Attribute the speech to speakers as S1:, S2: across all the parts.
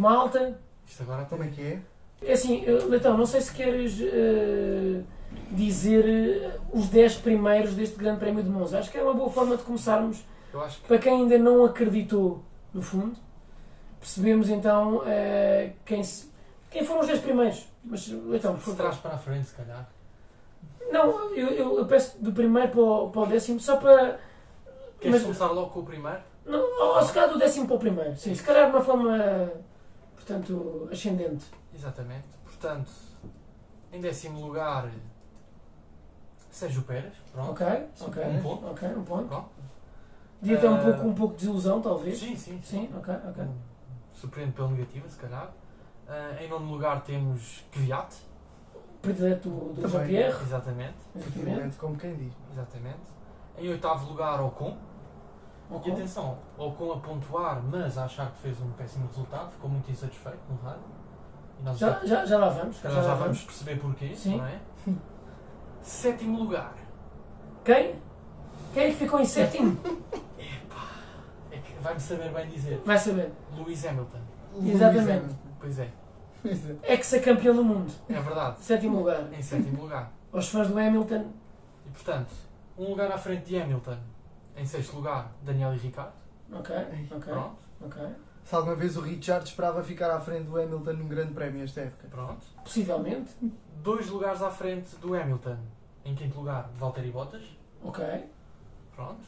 S1: noite, malta.
S2: Isto agora
S3: Como é que é?
S1: É assim, Leitão, não sei se queres eh, dizer eh, os 10 primeiros deste Grande Prémio de Monza. Acho que é uma boa forma de começarmos.
S2: Que
S1: Para quem ainda não acreditou, no fundo, percebemos então eh, quem, se- quem foram os 10 primeiros. Mas, Leitão, por
S2: se
S1: favor.
S2: traz para a frente, se calhar.
S1: Não, eu, eu, eu peço do primeiro para o, para o décimo, só para.
S2: Queres
S1: Mas-
S2: começar logo com o primeiro?
S1: Não, ou se calhar do décimo para o primeiro. Sim, se calhar de uma forma, portanto, ascendente.
S2: Exatamente. Portanto, em décimo lugar, Sérgio Pérez. Pronto.
S1: Ok, ok.
S2: Um ponto.
S1: Ok, um ponto.
S2: Pronto.
S1: Ter um
S2: Eh,
S1: pouco, um pouco de desilusão, talvez.
S2: Sim, sim,
S1: Sim, ok, ok.
S2: Um, Surpreende pela negativa, se calhar. Ah, em nono lugar temos Kvyat.
S1: Predileto do, do. Jean-Pierre.
S2: Exatamente.
S1: Exatamente.
S3: Como quem diz.
S2: Exatamente. Em oitavo lugar, Ocon. E
S1: Ok.
S2: atenção, Ocon a pontuar, mas a achar que fez um péssimo resultado, ficou muito insatisfeito no rádio. E nós
S1: Já, já, já lá vamos.
S2: calhar já vamos perceber porquê,
S1: Sim.
S2: não é? Sétimo lugar.
S1: Quem? Quem é que ficou em sétimo?
S2: É que vai-me saber bem dizer.
S1: Vai saber.
S2: Lewis Hamilton.
S1: Exatamente.
S2: Pois é,
S1: Ex-campeão do mundo.
S2: é verdade.
S1: Sétimo lugar.
S2: Em sétimo lugar.
S1: Aos fãs do Hamilton.
S2: E portanto, um lugar à frente de Hamilton. Em sexto lugar, Daniel e Ricardo.
S1: Ok, ok,
S2: Pronto,
S1: ok.
S3: Se alguma vez o Richard esperava ficar à frente do Hamilton num grande prémio esta época.
S2: pronto.
S1: Possivelmente.
S2: Dois lugares à frente do Hamilton. Em quinto lugar, Valtteri Bottas.
S1: Ok.
S2: Pronto,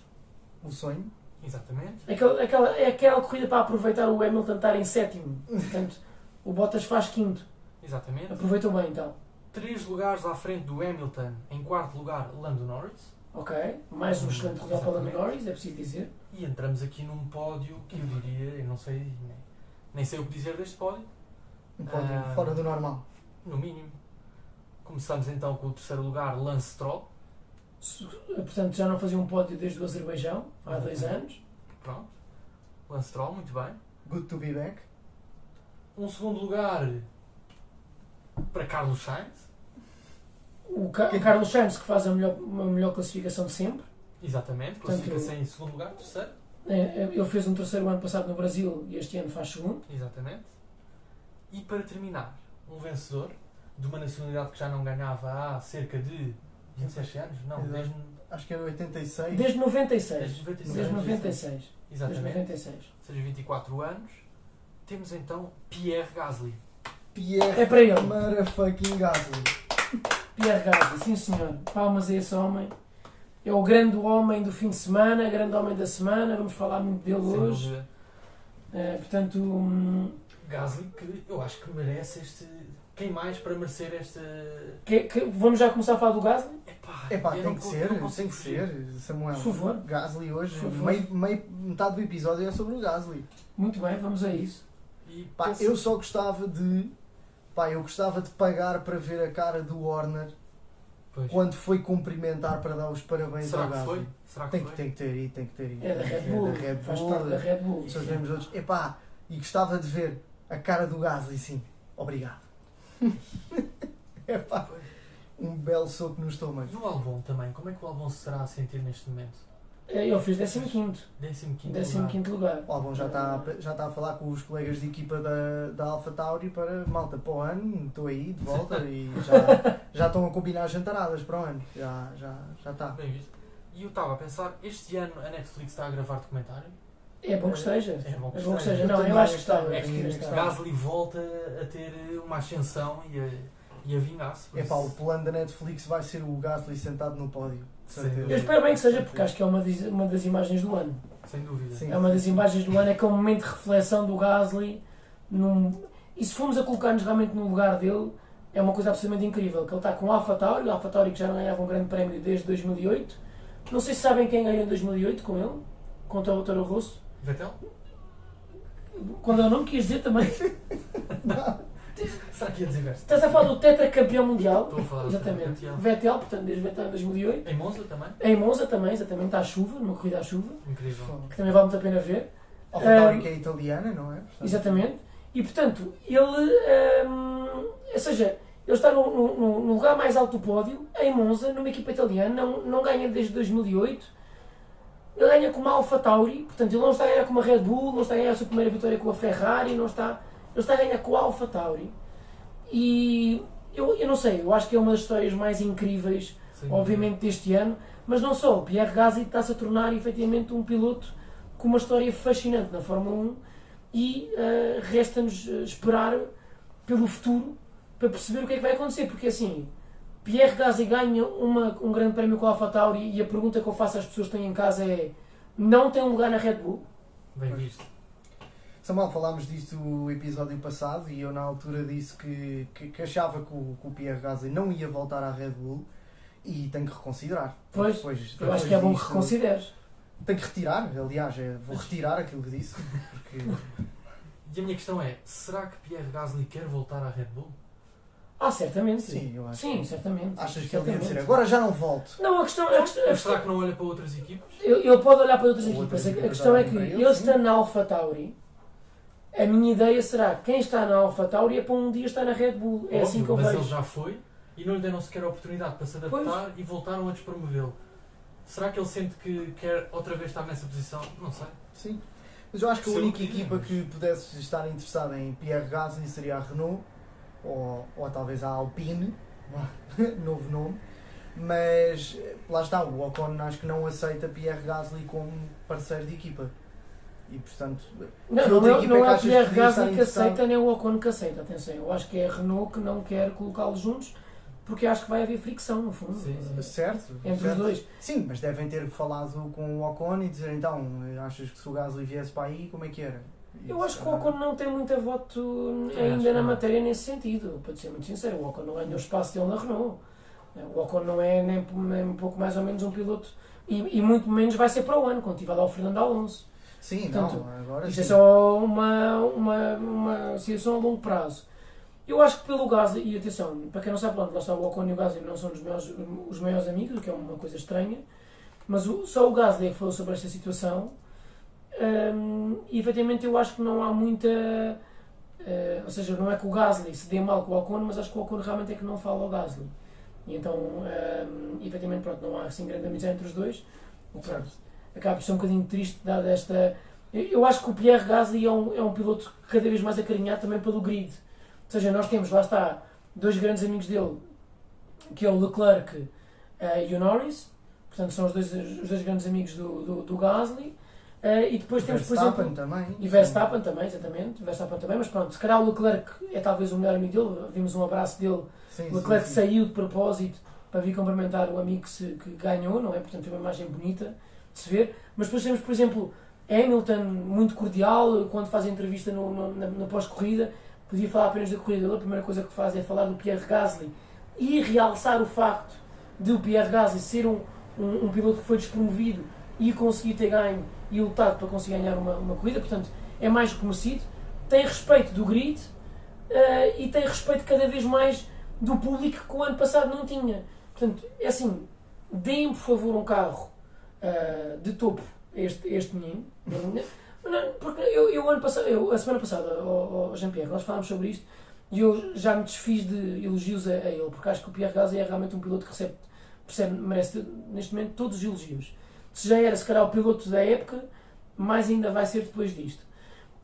S3: O sonho.
S2: exatamente.
S1: Aquela, aquela, é aquela corrida para aproveitar o Hamilton estar em sétimo. Portanto, o Bottas faz quinto.
S2: Exatamente.
S1: Aproveitou bem então.
S2: Três lugares à frente do Hamilton. Em quarto lugar, Lando Norris.
S1: Ok. Mais um
S2: Hum,
S1: excelente resultado para. Norris, é preciso dizer.
S2: E entramos aqui num pódio que eu diria, eu não sei, nem, nem sei o que dizer deste pódio,
S3: Um pódio
S2: Ah.
S3: fora do normal.
S2: no mínimo. Começamos então com o terceiro lugar, Lance Stroll.
S1: Se- Portanto, já não fazia um pódio desde o Azerbaijão, há dois
S2: Ok.
S1: anos.
S2: Pronto. Lance Stroll, muito bem.
S3: Good to be back.
S2: Um segundo lugar para Carlos Sainz.
S1: O, Ca- o Carlos Sainz, que faz a melhor, uma melhor classificação de sempre.
S2: Exatamente, classifica-se em segundo lugar, terceiro.
S1: É, é, Ele fez um terceiro ano passado no Brasil e este ano faz segundo.
S2: Exatamente. E para terminar, um vencedor de uma nacionalidade que já não ganhava há cerca de 27 anos? Não,
S3: Exato.
S2: desde,
S3: Acho que é 86.
S1: Desde 96.
S2: desde 96.
S1: Desde 96. Desde
S2: Exatamente.
S1: 96.
S2: ou seja, 24 anos, temos então Pierre Gasly.
S3: Pierre
S1: É para ele.
S3: Motherfucking Gasly.
S1: Pierre Gasly, sim senhor. Palmas a esse homem. É o grande homem do fim de semana, grande homem da semana. Vamos falar muito dele
S2: Sem
S1: hoje. É, portanto, hum,
S2: Gasly, que eu acho que merece este. Quem mais para merecer este.
S1: que- que- vamos já começar a falar do Gasly?
S2: Epá,
S3: Epá,
S2: eu
S3: tem
S2: não
S3: que ser,
S2: não
S3: tem que ser, Samuel.
S1: Por favor.
S3: Gasly hoje,
S1: Por favor.
S3: meio, meio, metade do episódio é sobre o Gasly.
S1: Muito bem, vamos a isso.
S2: E
S3: Pá, eu só gostava de. Pá, eu gostava de pagar para ver a cara do Warner
S2: Pois.
S3: quando foi cumprimentar para dar os parabéns
S2: Será
S3: ao
S2: que foi? Será que
S3: Tem que,
S2: foi?
S3: tem que ter ido, tem que ter ido.
S1: É da Red Bull.
S3: É da Red
S1: Faz
S3: Bull.
S1: parte da Red Bull.
S3: Só outros. Epá, e gostava de ver a cara do Gasly, sim. Obrigado. Epá, um belo soco no estômago.
S2: E o Albon também, como é que o Albon se será a sentir neste momento?
S1: É, Ele fez 15.
S2: 15
S1: 15 lugar.
S3: O Albon já está já está a falar com os colegas de equipa da, da Alpha Tauri para malta para o ano, estou aí de volta e já, já estão a combinar jantaradas para o ano. Já, já, já está.
S2: Bem visto. E eu estava a pensar, este ano a Netflix está a gravar documentário?
S1: É bom que esteja.
S2: É bom que
S1: É bom que
S2: esteja.
S1: esteja. Não,
S3: Eu
S1: eu acho que está.
S2: É que
S1: está.
S2: Gasly volta a ter uma ascensão e a, e a vingar-se. por
S3: Epá, o plano da Netflix vai ser o Gasly sentado no pódio.
S1: Eu espero bem que seja, porque acho que é uma, das- uma das imagens do ano.
S2: Sem dúvida.
S3: Sim.
S1: É uma das imagens do ano, é que é um momento de reflexão do Gasly. Num... E se formos a colocar-nos realmente no lugar dele, é uma coisa absolutamente incrível. Que ele está com o Alpha Tauri, o Alpha Tauri que já não ganhava um grande prémio desde 2008. Não sei se sabem quem ganhou em 2008 com ele, contra o Toro Rosso.
S2: Vettel?
S1: Quando eu não quis dizer também.
S2: Será que ia dizer Verstappen?
S1: Estás a falar do tetracampeão mundial.
S2: Estou a falar do
S1: Exatamente.
S2: Vettel.
S1: Vettel, portanto, desde Vettel em 2008.
S2: Em Monza também?
S1: Em Monza também, exatamente, à chuva, numa corrida à chuva,
S2: Incrível.
S1: que também vale muito a pena ver.
S3: Tauri
S1: Ah,
S3: que é italiana, não é? Portanto,
S1: Exatamente. E portanto, ele. hum, ou seja, ele está no, no- no lugar mais alto do pódio, em Monza, numa equipa italiana, não, não ganha desde 2008. Ele ganha com uma Alfa Tauri, portanto, ele não está a ganhar com uma Red Bull, não está a ganhar a sua primeira vitória com a Ferrari, não está. Ele está a ganhar com a Alpha Tauri e eu, eu não sei, eu acho que é uma das histórias mais incríveis,
S2: Sem
S1: obviamente, deste ano, mas não só. O Pierre Gasly está-se a tornar efetivamente um piloto com uma história fascinante na Fórmula 1 e eh, resta-nos eh, esperar pelo futuro para perceber o que é que vai acontecer, porque assim. Pierre Gasly ganha uma, um grande prémio com a AlphaTauri e a pergunta que eu faço às pessoas que têm em casa é não tem um lugar na Red Bull?
S2: Bem visto.
S3: Samuel, falámos disto no episódio passado e eu na altura disse que, que, que achava que o, que o Pierre Gasly não ia voltar à Red Bull e tenho que reconsiderar.
S1: Pois,
S3: Depois-
S1: Eu acho
S3: depois
S1: que é bom que reconsideres.
S3: Tenho que retirar, aliás, é, vou retirar aquilo que disse. Porque
S2: E a minha questão é, será que Pierre Gasly quer voltar à Red Bull?
S1: Ah, certamente.
S3: sim, eu acho.
S1: Sim, certamente.
S3: Achas que ele ia
S1: Certamente.
S3: dizer agora já não volto?
S1: Não, a questão, a questão, a
S2: Mas
S1: questão
S2: será que não olha para outras equipas?
S1: ele, ele pode olhar para outras
S3: Ou
S1: equipas. A- A questão é que
S3: ele,
S1: está na Alpha Tauri. A minha ideia será quem está na Alpha Tauri é para um dia estar na Red Bull. É
S2: Óbvio,
S1: assim que eu
S2: mas ele
S1: vejo.
S2: já foi e não lhe deram sequer a oportunidade para se adaptar e voltaram a despromovê-lo. Será que ele sente que quer outra vez estar nessa posição? Não sei.
S3: Sim. Mas eu acho que a única equipa
S2: mas-
S3: que pudesse estar interessada em Pierre Gasly seria a Renault ou, ou talvez a Alpine, novo nome. Mas lá está, o Ocon acho que não aceita Pierre Gasly como parceiro de equipa. E portanto,
S1: Não, não, é-
S3: equipa
S1: não
S3: que
S1: é
S3: que
S1: Pierre Gasly que aceita, nem o Ocon que aceita. Atenção, eu acho que é a Renault que não quer colocá-los juntos porque acho que vai haver fricção, no fundo.
S2: Sim, sim.
S3: certo?
S1: Entre
S3: certo.
S1: os dois.
S3: Sim, mas devem ter falado com o Ocon e dizer então, achas que se o Gasly viesse para aí, como é que era? E,
S1: Eu acho que o
S3: calhar-
S1: Ocon não tem muita voto
S2: acho
S1: ainda na matéria nesse sentido, para ser muito sincero. O Ocon não ganhou o espaço dele na Renault. O Ocon não é nem, nem um pouco mais ou menos um piloto e, e muito menos vai ser para o ano, quando tiver lá o Fernando Alonso.
S3: Sim,
S1: Portanto,
S3: não, agora
S1: Isto é
S3: sim.
S1: só uma, uma, uma situação a longo prazo. Eu acho que pelo Gasly, e atenção, para quem não sabe, pronto, lá está o Ocon e o Gasly não são os maiores, os maiores amigos, o que é uma coisa estranha, mas o- só o Gasly é falou sobre esta situação hum, e efetivamente eu acho que não há muita. eh, ou seja, não é que o Gasly se dê mal com o Ocon, mas acho que o Ocon realmente é que não fala ao Gasly. E então, hum, efetivamente, pronto, não há assim grande amizade entre os dois. O pronto, acaba por ser um bocadinho triste, dada esta. Eu, acho que o Pierre Gasly é um, é um piloto cada vez mais acarinhado também pelo grid. Ou seja, nós temos, lá está, dois grandes amigos dele, que é o Leclerc eh, e o Norris. Portanto, são os dois, os dois grandes amigos do, do, do Gasly. Eh, e depois temos, por
S3: Verstappen
S1: exemplo.
S3: também.
S1: E Verstappen também, exatamente. Verstappen também, mas pronto, se calhar o Leclerc é talvez o melhor amigo dele. Vimos um abraço dele.
S3: Sim,
S1: O Leclerc
S3: sim, sim.
S1: saiu de propósito para vir cumprimentar o amigo que, se- que ganhou, não é? Portanto, foi uma imagem bonita se ver. Mas depois temos, por exemplo, Hamilton, muito cordial, quando faz a entrevista no, no, na, na pós-corrida, podia falar apenas da corrida dele. A primeira coisa que faz é falar do Pierre Gasly e realçar o facto de o Pierre Gasly ser um, um, um piloto que foi despromovido e conseguir ter ganho e lutado para conseguir ganhar uma, uma corrida. Portanto, é mais reconhecido. Tem respeito do grid eh, e tem respeito cada vez mais do público que o ano passado não tinha. Portanto, é assim, deem por favor um carro ah, de topo este, este. Não, Porque eu, eu, ano passado, eu, a semana passada, ao, Jean-Pierre, nós falámos sobre isto e eu já me desfiz de elogios a, a ele, porque acho que o Pierre Gasly é realmente um piloto que recebe, percebe, merece neste momento todos os elogios. Se já era se calhar o piloto da época, mais ainda vai ser depois disto.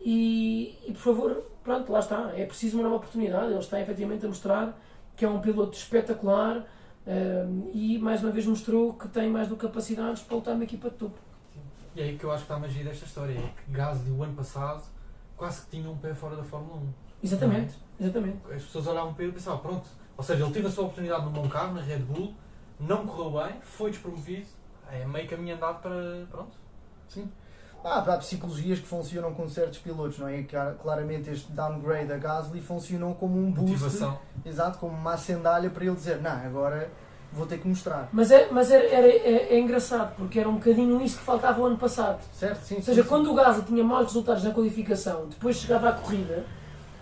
S1: E, e por favor, pronto, lá está. É preciso uma nova oportunidade. Ele está efetivamente a mostrar que é um piloto espetacular um, e mais uma vez mostrou que tem mais do que capacidades para lutar na equipa de topo.
S2: E é aí que eu acho que está a magia desta história. É que Gasly, o ano passado, quase que tinha um pé fora da Fórmula 1.
S1: Exatamente, exatamente.
S2: As pessoas olhavam para ele e pensavam, pronto. Ou seja, ele teve a sua oportunidade no bom carro, na Red Bull, não correu bem, foi despromovido. É meio caminho andado para. Pronto.
S3: Sim. Ah, há psicologias que funcionam com certos pilotos, não é? Clar- Claramente este downgrade a Gasly funcionou como um boost,
S2: Motivação.
S3: exato, como uma acendalha para ele dizer, não, agora vou ter que mostrar.
S1: Mas, é, mas era, era- é, é engraçado porque era um bocadinho isso que faltava o ano passado.
S3: Certo? Sim,
S1: Ou seja,
S3: sim,
S1: quando o Gasly tinha maus resultados na qualificação, depois chegava à corrida,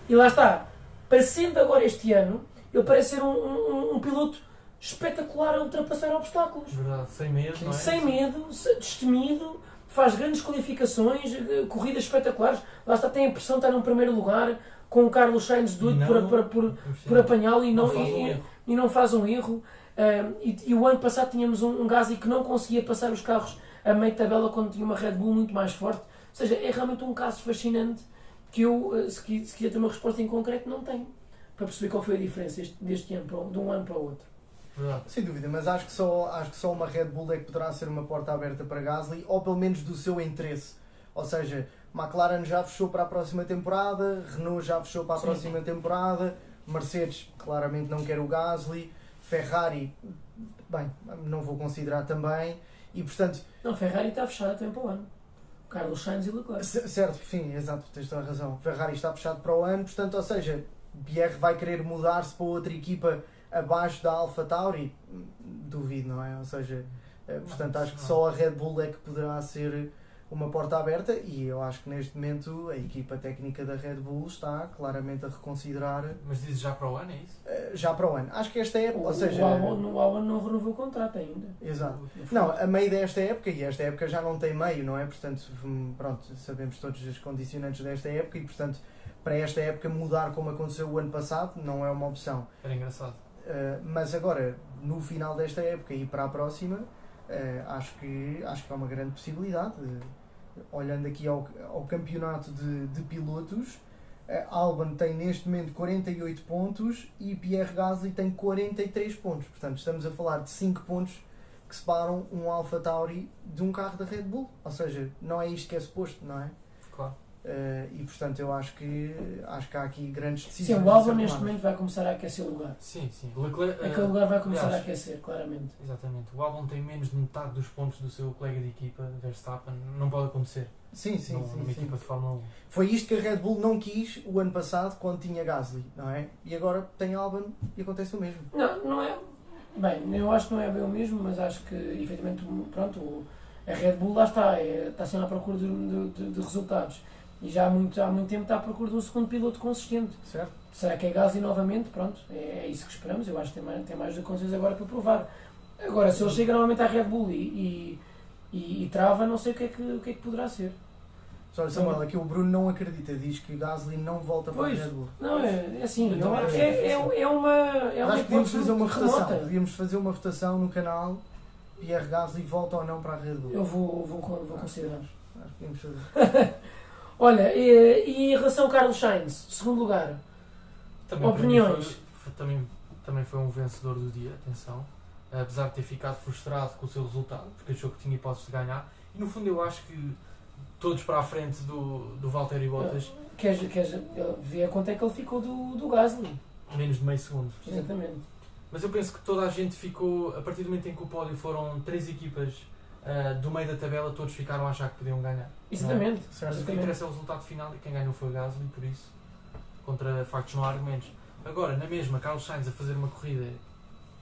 S1: e lá está, parecendo agora este ano, ele parece ser um, um- um piloto espetacular a ultrapassar obstáculos.
S2: Verdade, sem medo, não é?
S1: Sem medo, destemido, faz grandes qualificações, eh, corridas espetaculares. Lá está, tem a pressão de estar num primeiro lugar, com o Carlos Sainz doido
S2: Não.
S1: por, por, por, por apanhá-lo e não,
S2: não faz um
S1: e-
S2: erro.
S1: e não faz um erro. Ah, e, e o ano passado tínhamos um, um Gasly que não conseguia passar os carros a meio de tabela quando tinha uma Red Bull muito mais forte. Ou seja, é realmente um caso fascinante que eu, eh, se qui- se quiser ter uma resposta em concreto, não tenho. Para perceber qual foi a diferença deste, deste ano para, de um ano para o outro.
S2: Verdade.
S3: Sem dúvida, mas acho que, só, acho que só uma Red Bull é que poderá ser uma porta aberta para Gasly, ou pelo menos do seu interesse. Ou seja, McLaren já fechou para a próxima temporada, Renault já fechou para a
S1: Sim.
S3: próxima temporada, Mercedes claramente não quer o Gasly, Ferrari, bem, não vou considerar também, e portanto,
S1: Não, Ferrari está fechada até para o ano. Carlos Sainz e Leclerc.
S3: Certo, sim, exato, tens toda a razão. Ferrari está fechado para o ano, portanto, ou seja, Pierre vai querer mudar-se para outra equipa abaixo da Alpha Tauri? Duvido, não é? Ou seja, eh, portanto, acho que só a Red Bull é que poderá ser uma porta aberta e eu acho que neste momento a equipa técnica da Red Bull está claramente a reconsiderar
S2: Mas dizes já para o ano, é isso?
S3: eh, já para o ano. Acho que esta é,
S1: O,
S3: ou seja,
S1: o, Albon, o Albon não renovou o contrato ainda.
S3: exato. Não, a meio desta época, e esta época já não tem meio, não é? Portanto, hum, pronto, sabemos todos os condicionantes desta época e, portanto, para esta época mudar como aconteceu o ano passado não é uma opção.
S2: Era engraçado.
S3: Uh, mas agora, no final desta época e para a próxima, uh, acho, que, acho que há uma grande possibilidade. Olhando aqui ao, ao campeonato de, de pilotos, uh, Albon tem neste momento 48 pontos e Pierre Gasly tem 43 pontos. Portanto, estamos a falar de 5 pontos que separam um Alpha Tauri de um carro da Red Bull. Ou seja, não é isto que é suposto, não é?
S2: Claro.
S3: Uh, e portanto, eu acho que, acho que há aqui grandes
S1: Sim,
S3: decisões.
S1: o
S3: a
S1: Albon
S3: ser
S1: neste momento vai começar a aquecer o lugar.
S2: Sim, sim. Leclerc,
S1: Aquele
S2: eh,
S1: lugar vai começar
S2: aliás,
S1: a aquecer, claramente.
S2: Exatamente. O Albon tem menos de metade dos pontos do seu colega de equipa, Verstappen. Não pode acontecer
S3: Sim, sim,
S2: num-
S3: sim.
S2: numa
S3: sim.
S2: equipa de Fórmula 1.
S3: Foi isto que a Red Bull não quis o ano passado quando tinha Gasly, não é? E agora tem Albon e acontece o mesmo.
S1: Não, não é. Bem, eu acho que não é bem o mesmo, mas acho que efetivamente, pronto, o- a Red Bull lá está, é, está sempre à procura de, de- de- de resultados. E já há muito, há muito tempo está à procura de um segundo piloto consistente.
S3: Certo?
S1: Será que é Gasly novamente? Pronto, é, é isso que esperamos. Eu acho que tem mais, tem mais de condições agora para provar. Agora, se ele chega novamente à Red Bull e, e, e- e trava, não sei o que, é que, o que é que poderá ser.
S3: Só olha, Samuel, aqui o Bruno não acredita, diz que Gasly não volta para
S1: Pois.
S3: a Red Bull.
S1: Não, é, é assim,
S2: Então,
S1: é, é,
S2: é
S1: é, uma. É uma
S3: Acho que podíamos fazer uma votação.
S1: remota.
S3: Podíamos fazer uma votação no canal Pierre Gasly volta ou não para a Red Bull.
S1: Eu vou, vou, vou considerar.
S3: Acho que podíamos fazer.
S1: Olha, e, e em relação ao Carlos Sainz, segundo lugar,
S2: Também,
S1: Opiniões?
S2: Foi, foi- também, também foi um vencedor do dia, atenção. Apesar de ter ficado frustrado com o seu resultado, porque achou que tinha hipótese de ganhar. E no fundo eu acho que todos para a frente do, do Valtteri Bottas,
S1: queres, queres ver quanto é que ele ficou do, do Gasly?
S2: menos de meio segundo.
S1: Exatamente.
S2: Mas eu penso que toda a gente ficou, a partir do momento em que o pódio foram três equipas ah, do meio da tabela, todos ficaram a achar que podiam ganhar.
S1: Exatamente.
S3: Certo.
S2: Mas o que
S1: Exatamente.
S2: interessa é o resultado final e quem ganhou foi o Gasly, por isso, contra factos não há argumentos. Agora, na mesma, Carlos Sainz a fazer uma corrida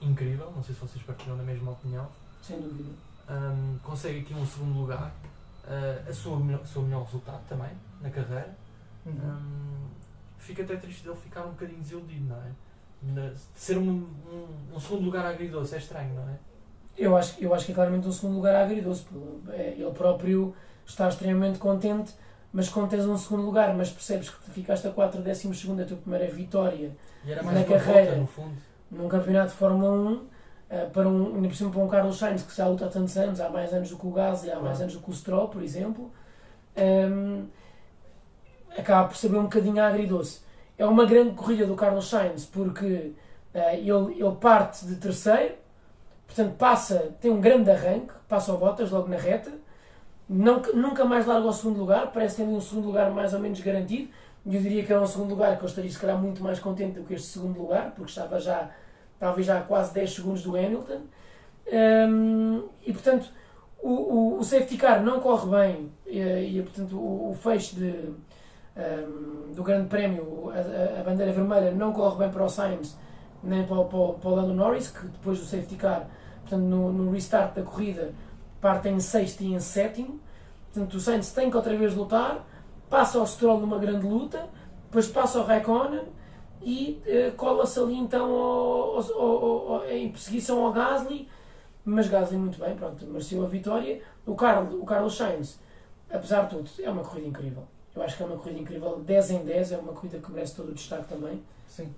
S2: incrível, não sei se vocês partilham da mesma opinião,
S1: Sem dúvida.
S2: Hum, consegue aqui um segundo lugar, ah, a sua o seu melhor resultado também, na carreira.
S3: Uhum.
S2: Hum, fica até triste dele ficar um bocadinho desiludido, não é? Na- ser um, um, um segundo lugar agridoce é estranho, não é?
S1: Eu acho, eu acho que é claramente um segundo lugar agridoce. é, Ele próprio está extremamente contente, mas quando tens um segundo lugar, mas percebes que ficaste a 4 décimos segundo a tua primeira vitória Na carreira.
S2: volta,
S1: num campeonato de Fórmula 1, eh, para um, ainda por cima para um Carlos Sainz que já luta há tantos anos, há mais anos do que o Gasly, há mais anos do que o Stroll, por exemplo, ehm, acaba por saber um bocadinho agridoce. É uma grande corrida do Carlos Sainz porque eh, ele, ele parte de terceiro, portanto passa, tem um grande arranque, passa ao Bottas logo na reta, não, nunca mais larga o segundo lugar, parece tem um segundo lugar mais ou menos garantido, eu diria que era um segundo lugar que eu estaria se calhar muito mais contente do que este segundo lugar, porque estava já, talvez já a quase 10 segundos do Hamilton. Hum, e portanto, o, o, o safety car não corre bem, e, e, portanto, o, o fecho de, hum, do Grande Prémio, a- a bandeira vermelha, não corre bem para o Sainz nem para, o- para, o- para o Lando Norris, que depois do safety car, portanto, no, no restart da corrida, parte em sexto e em sétimo. Portanto, o Sainz tem que outra vez lutar, passa ao Stroll numa grande luta, depois passa ao Raikkonen e eh, cola-se ali então ao- ao- ao- em perseguição ao Gasly, mas Gasly muito bem, pronto, mereceu a vitória. O Carlos, o Carlos Sainz, apesar de tudo, é uma corrida incrível. Eu acho que é uma corrida incrível, 10 em 10, é uma corrida que merece todo o destaque também.
S3: Sim.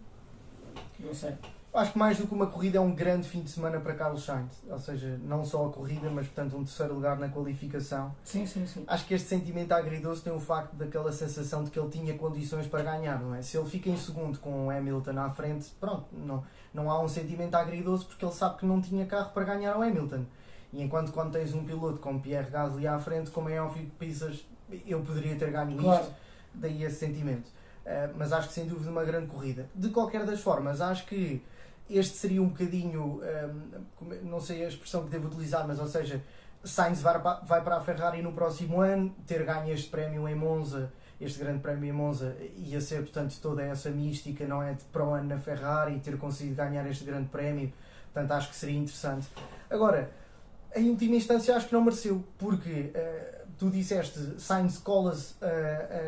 S1: Não sei.
S3: Acho que mais do que uma corrida é um grande fim de semana para Carlos Sainz. Ou seja, não só a corrida, mas portanto um terceiro lugar na qualificação.
S1: Sim, sim, sim.
S3: Acho que este sentimento agridoce tem o facto daquela sensação de que ele tinha condições para ganhar, não é? Se ele fica em segundo com o Hamilton à frente, pronto, não, não há um sentimento agridoce porque ele sabe que não tinha carro para ganhar ao Hamilton. E enquanto quando tens um piloto como Pierre Gasly à frente, como é óbvio que pensas, eu poderia ter ganho
S1: Claro.
S3: isto, daí esse sentimento. Uh, mas acho que sem dúvida uma grande corrida. De qualquer das formas, acho que este seria um bocadinho, um, como- não sei a expressão que devo utilizar, mas ou seja, Sainz vai para, a Ferrari no próximo ano, ter ganho este prémio em Monza, este grande prémio em Monza, ia ser portanto toda essa mística, não é? De para o ano na Ferrari ter conseguido ganhar este grande prémio, portanto acho que seria interessante. Agora, em última instância, acho que não mereceu, porque eh, tu disseste Sainz colas a,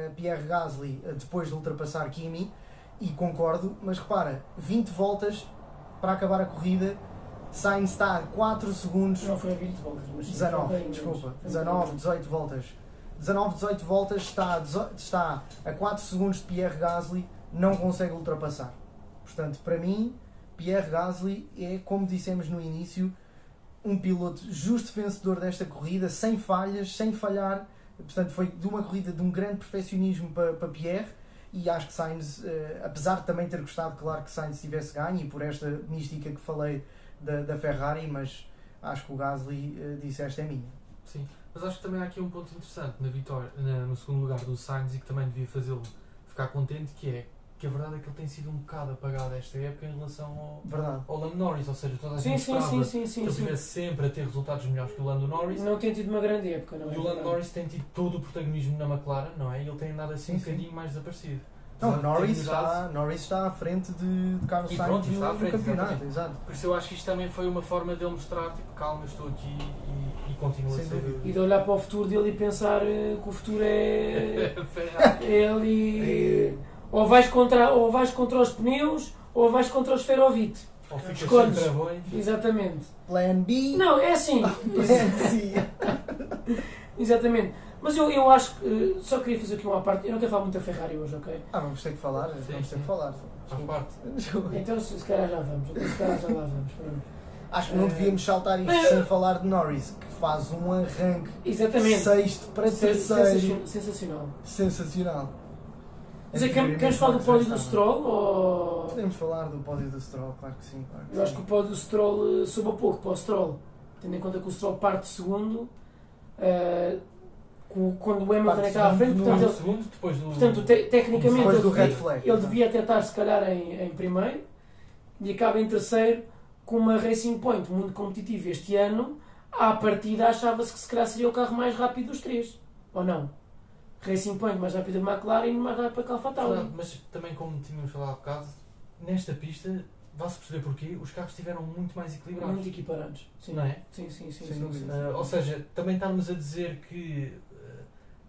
S3: a Pierre Gasly eh, depois de ultrapassar Kimi, e concordo, mas repara, 20 voltas para acabar a corrida, Sainz está a 4 segundos,
S1: Não foi a 20 voltas, mas sim,
S3: 19,
S1: foi bem,
S3: desculpa,
S1: mas-
S3: 19, 18 voltas. 19, 18 voltas, está a, está a 4 segundos de Pierre Gasly, não consegue ultrapassar. Portanto, para mim, Pierre Gasly é, como dissemos no início, um piloto justo vencedor desta corrida, sem falhas, sem falhar. Portanto, foi de uma corrida de um grande perfeccionismo para, para Pierre. E acho que Sainz, eh, apesar de também ter gostado, claro, que Sainz tivesse ganho, e por esta mística que falei da, da Ferrari, mas acho que o Gasly eh, disse esta é minha.
S2: Sim, mas acho que também há aqui um ponto interessante na vitória, na- no segundo lugar do Sainz e que também devia fazê-lo ficar contente, que é que a verdade é que ele tem sido um bocado apagado esta época em relação ao,
S3: Verdade.
S2: ao Lando Norris, ou seja, toda a
S1: Sim,
S2: gente
S1: sim,
S2: esperava
S1: sim, sim,
S2: que
S1: sim,
S2: ele
S1: sim.
S2: estivesse sempre a ter resultados melhores que o Lando Norris.
S1: Não tem tido uma grande época, não é?
S2: E o Lando Norris tem tido todo o protagonismo na McLaren, não é? E ele tem andado assim
S3: Sim,
S2: um
S3: sim.
S2: bocadinho mais desaparecido.
S3: Não, Norris está, Norris está à frente de, de Carlos
S2: E
S3: Sainz
S2: pronto, à
S3: no
S2: frente,
S3: campeonato.
S2: exatamente.
S3: Exato.
S2: Por isso eu acho que isto também foi uma forma dele mostrar, tipo, calma, estou aqui e, e continuo
S3: Sem
S2: a ser.
S1: E de olhar para o futuro dele e pensar eh, que o futuro é. É ali. Ou vais, contra, ou vais contra os pneus ou vais contra os Ferovite.
S2: Ou ficas sem travões.
S1: Exatamente.
S3: Plan B.
S1: Não, é assim.
S3: Plan C.
S1: Exatamente. Mas eu, eu acho que. eh, Só queria fazer aqui uma parte. Eu não quero falar muito da Ferrari hoje, ok?
S3: Ah, vamos ter que falar.
S2: Sim,
S3: vamos ter que falar.
S2: Faz parte.
S1: Então se se calhar já vamos. Então, se calhar já lá vamos.
S3: Acho que não
S1: Eh,
S3: devíamos saltar isto sem falar de Norris, que faz um arranque
S1: Exatamente.
S3: sexto para terceiro.
S1: sensacional- Sensacional. Mas é, quer- queres falar do pódio do
S3: Stroll?
S1: Ou.
S3: Podemos falar do pódio do Stroll, claro que sim. Claro que
S1: Eu acho que
S3: sim.
S1: o pódio do Stroll eh, soube a pouco para o Stroll. Tendo em conta que o Stroll parte de segundo. com- quando o Hamilton é que está à frente, portanto, ele,
S2: segundo, depois do.
S1: portanto te- tecnicamente
S3: Depois
S1: ele
S3: do red
S1: devia,
S3: flag.
S1: ele devia até estar se calhar em, em primeiro e acaba em terceiro com uma Racing Point muito competitiva este ano. À partida achava-se que se calhar seria o carro mais rápido dos três. Ou não? Racing Point mais rápido da McLaren e mais rápido que a Alfa Tauri.
S2: Verdade, mas também como tínhamos falado há bocado, nesta pista, vá-se perceber porquê, os carros estiveram muito mais equilibrados.
S1: Muito equiparados. Sim.
S2: Não é?
S1: Sim, sim, sim. Sim,
S3: dúvida.
S1: sim.
S2: Ah, ou seja, também estarmos a dizer que ah,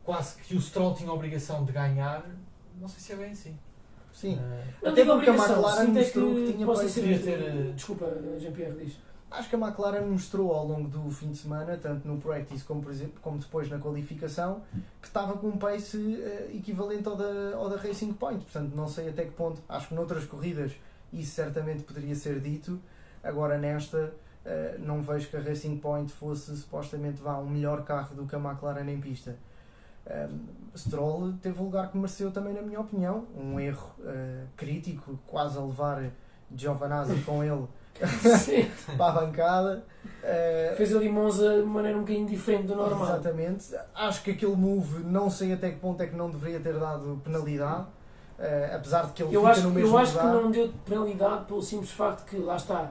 S2: quase que o Stroll tinha a obrigação de ganhar, não sei se é bem assim.
S3: Sim.
S2: Ah,
S1: Não
S3: Até porque a
S1: obrigação,
S3: McLaren
S1: é
S3: mostrou que tinha
S1: possa
S3: para
S2: ter, eh,
S1: Desculpa, Jean-Pierre diz.
S3: Acho que a McLaren mostrou ao longo do fim de semana, tanto no practice como, por exemplo, como depois na qualificação, que estava com um pace eh, equivalente ao da, ao da Racing Point. Portanto, não sei até que ponto. Acho que noutras corridas isso certamente poderia ser dito. Agora, nesta, eh, não vejo que a Racing Point fosse supostamente vá, um melhor carro do que a McLaren em pista. Um, Stroll teve o lugar que mereceu também, na minha opinião. Um erro eh, crítico, quase a levar Giovanazzi com ele. para a bancada. Eh,
S1: Fez ali Monza de maneira um bocadinho diferente do normal.
S3: Exatamente. Acho que aquele move, não sei até que ponto é que não deveria ter dado penalidade, eh, apesar de que ele
S1: Eu
S3: fica
S1: acho,
S3: no mesmo
S1: eu acho que
S3: lugar.
S1: não deu penalidade pelo simples facto que, lá está,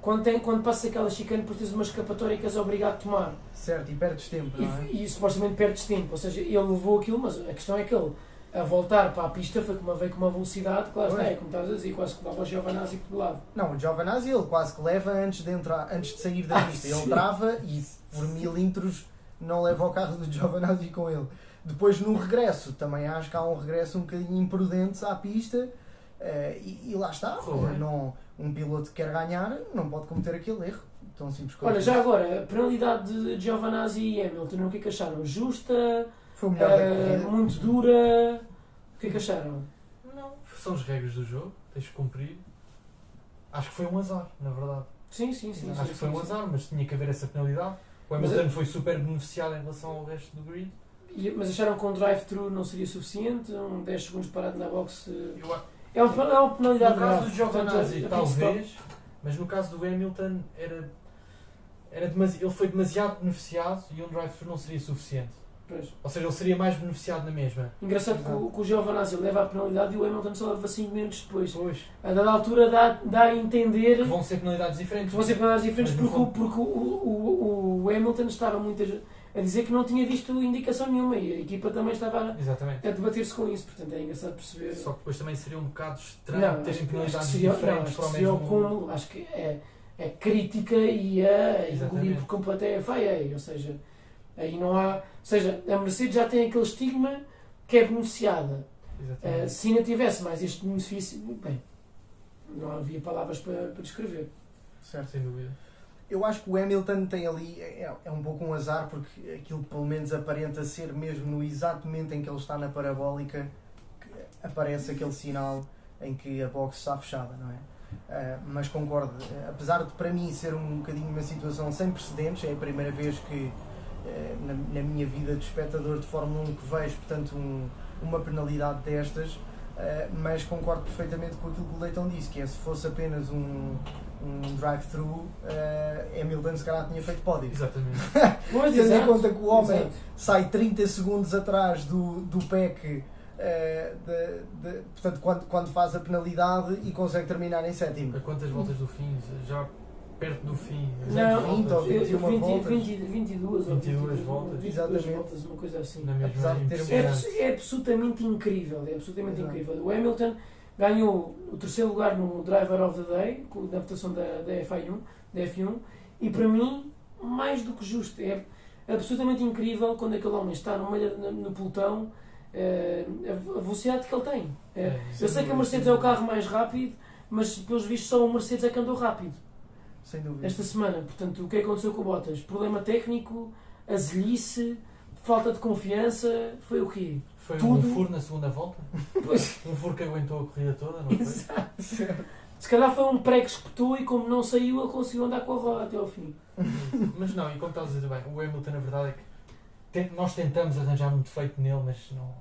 S1: quando, tem, quando passa aquela chicane, depois tens uma escapatória que és obrigado a tomar.
S3: Certo, e perdes tempo,
S1: E,
S3: não é?
S1: e supostamente perdes tempo. Ou seja, ele levou aquilo, mas a questão é que ele, a voltar para a pista, foi como veio com uma velocidade, claro é como estás a dizer, quase que dava o Giovanazzi por lado.
S3: Não, o Giovanazzi ele quase que leva antes de entrar, antes de sair da
S1: Ah,
S3: pista. Ele trava e por milímetros não leva o carro do Giovanazzi com ele. Depois no regresso, também acho que há um regresso um bocadinho imprudente à pista eh, e, e lá está. Não, um piloto que quer ganhar não pode cometer aquele erro. Tão simples
S1: Olha, já agora, a penalidade de Giovanazzi e Hamilton, o que é que acharam? Justa?
S3: Foi melhor corrida.
S1: muito dura? O que é que acharam?
S2: não, são as regras do jogo, tens de cumprir. Acho que foi um azar, na verdade.
S1: Sim, sim, sim.
S2: Acho
S1: sim,
S2: que foi
S1: sim,
S2: um
S1: sim.
S2: azar, mas tinha que haver essa penalidade. O
S1: Mas
S2: Hamilton
S1: é-
S2: foi super beneficiado em relação ao resto do grid.
S1: E- Mas acharam que um drive-thru não seria suficiente? Um 10 segundos parado na box. eh,
S2: Eu,
S1: É uma, é uma penalidade
S2: no caso
S1: grave.
S2: do
S1: principal-
S2: talvez, mas no caso do Hamilton, era, era demasi- ele foi demasiado beneficiado e um drive-thru não seria suficiente.
S1: Pois.
S2: Ou seja, ele seria mais beneficiado na mesma.
S1: Engraçado que o, que o Giovanazzi leva a penalidade e o Hamilton só leva 5 minutos depois.
S2: Pois.
S1: A dada altura dá, dá a entender
S2: Que vão ser penalidades diferentes.
S1: vão ser penalidades diferentes porque, o- porque o, o, o Hamilton estava muitas, a dizer que não tinha visto indicação nenhuma e a equipa também estava
S2: Exatamente.
S1: a debater-se com isso. Portanto, é engraçado perceber.
S2: Só que depois também seria um bocado estranho
S1: Não,
S2: terem penalidades
S1: seria, não,
S2: diferentes
S1: acho seria
S2: mesmo.
S1: cúmulo. Acho que é, é crítica e a engolir por completo é a FIA. Ou seja, aí não há. Ou seja, a Mercedes já tem aquele estigma que é.
S2: Exatamente.
S1: Uh, se ainda tivesse mais este benefício, bem, não havia palavras para, para descrever.
S3: Certo.
S2: Sem dúvida.
S3: Eu acho que o Hamilton tem ali, é, é um pouco um azar, porque aquilo pelo menos aparenta ser mesmo no exato momento em que ele está na parabólica, que aparece aquele sinal em que a box está fechada, não é? Ah, mas concordo, eh, apesar de para mim ser um bocadinho uma situação sem precedentes, é a primeira vez que eh, na, na minha vida de espectador de Fórmula 1 que vejo, portanto, um- uma penalidade destas, eh, mas concordo perfeitamente com aquilo que o Leitão disse, que é se fosse apenas um, um drive-thru, eh, Hamilton se calhar tinha feito pódio.
S2: Exatamente.
S1: Pois,
S3: Tendo em conta que o homem
S1: exato.
S3: sai 30 segundos atrás do, do PEC, eh, de- de- portanto, quando, quando faz a penalidade e consegue terminar em sétimo.
S2: A quantas voltas do fim? Já perto do fim.
S1: Não,
S2: Exato,
S3: 20 ou
S2: voltas.
S1: Eu-
S3: 21
S1: 20,
S3: voltas.
S1: 20, 22 ou
S2: 22 voltas.
S1: 22
S3: Exatamente.
S1: voltas, uma coisa assim.
S2: Na mesma
S3: Apesar de ter-
S1: É, é absolutamente incrível, é absolutamente
S3: Exato.
S1: incrível. O Hamilton ganhou o terceiro lugar no Driver of the Day, com- na votação da, da, F1, da F1, e para mim, mais do que justo. É absolutamente incrível quando aquele homem está no meio no, no pelotão, eh, a, velocidade que ele tem. É,
S2: É,
S1: eu sei que a Mercedes é o carro mais rápido, mas pelos vistos só o Mercedes é que andou rápido
S3: Sem dúvida.
S1: esta semana. Portanto, o que aconteceu com o Bottas? Problema técnico, azelice, falta de confiança, foi o quê?
S2: Foi
S1: tudo-
S2: um furo na segunda volta?
S1: Pois,
S2: Um furo que aguentou a corrida toda, não foi?
S1: exato. Se calhar foi um pré que espetou e como não saiu, ele conseguiu andar com a roda até ao fim.
S2: Mas não, e como estás a dizer bem, o Hamilton, na verdade, é que tem- nós tentamos arranjar muito feito nele, mas não,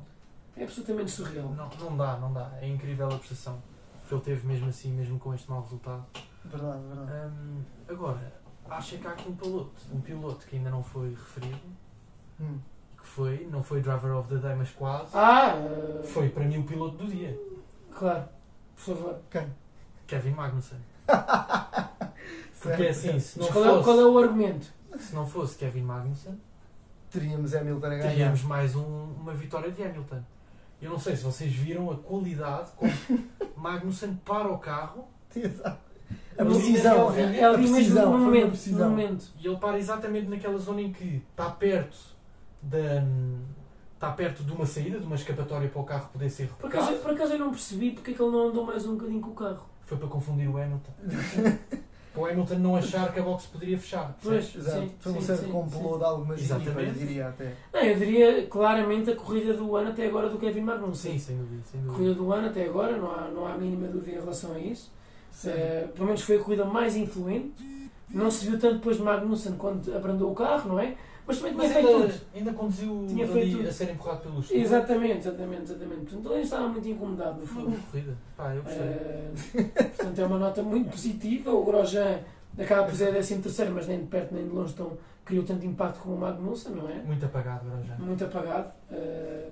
S1: É absolutamente surreal.
S2: não, não dá, não dá. É incrível a prestação que ele teve mesmo assim, mesmo com este mau resultado.
S3: Verdade, verdade.
S2: Hum, agora, acho que há aqui um piloto, um piloto que ainda não foi referido,
S3: Hum.
S2: que foi, não foi driver of the day, mas quase,
S1: Ah, eh,
S2: foi para mim o piloto do dia,
S1: claro, por favor.
S3: Quem?
S2: Kevin Magnussen. Porque é assim, se não,
S1: Mas qual é,
S2: fosse,
S1: qual é o argumento?
S2: se não fosse Kevin Magnussen,
S3: Teríamos Hamilton a ganhar.
S2: teríamos mais um- uma vitória de Hamilton. Eu não sei se vocês viram a qualidade como Magnussen para o carro
S3: Exato. A precisão.
S1: É,
S3: a
S1: ali mesmo
S3: precisão.
S1: no momento, no momento.
S2: e ele para exatamente naquela zona em que está perto da está perto de uma saída, de uma escapatória para o carro poder ser
S1: Por acaso, por acaso eu não percebi porque é que ele não andou mais um bocadinho com o carro.
S2: Foi para confundir o Hamilton. para o Hamilton não achar que a box poderia fechar.
S1: Pois, sim,
S3: Foi um certo complô de algumas
S2: Exatamente.
S3: equipas, diria até.
S1: Não, eu diria claramente a corrida do ano até agora do Kevin Magnussen.
S2: Sim, sem dúvida, sem
S1: A
S2: dúvida.
S1: corrida do ano até agora, não há, não há a mínima dúvida em relação a isso. Eh, pelo menos foi a corrida mais influente. Não se viu tanto depois de Magnussen quando abrandou o carro, não é? Mas também tinha
S2: Mas
S1: feito
S2: ainda,
S1: tudo.
S2: ainda conduziu
S1: Tinha feito tudo.
S2: a ser empurrado pelo estilo.
S1: Exatamente, exatamente, exatamente. Portanto, ele estava muito incomodado no
S2: Foi uma corrida. Pá, eu gostei.
S1: Eh, portanto, é uma nota muito positiva. O Grosjean acaba por ser 13 terceiro, mas nem de perto nem de longe tão, criou tanto impacto como o Magnussen, não é?
S2: Muito apagado já.
S1: muito apagado. Uh,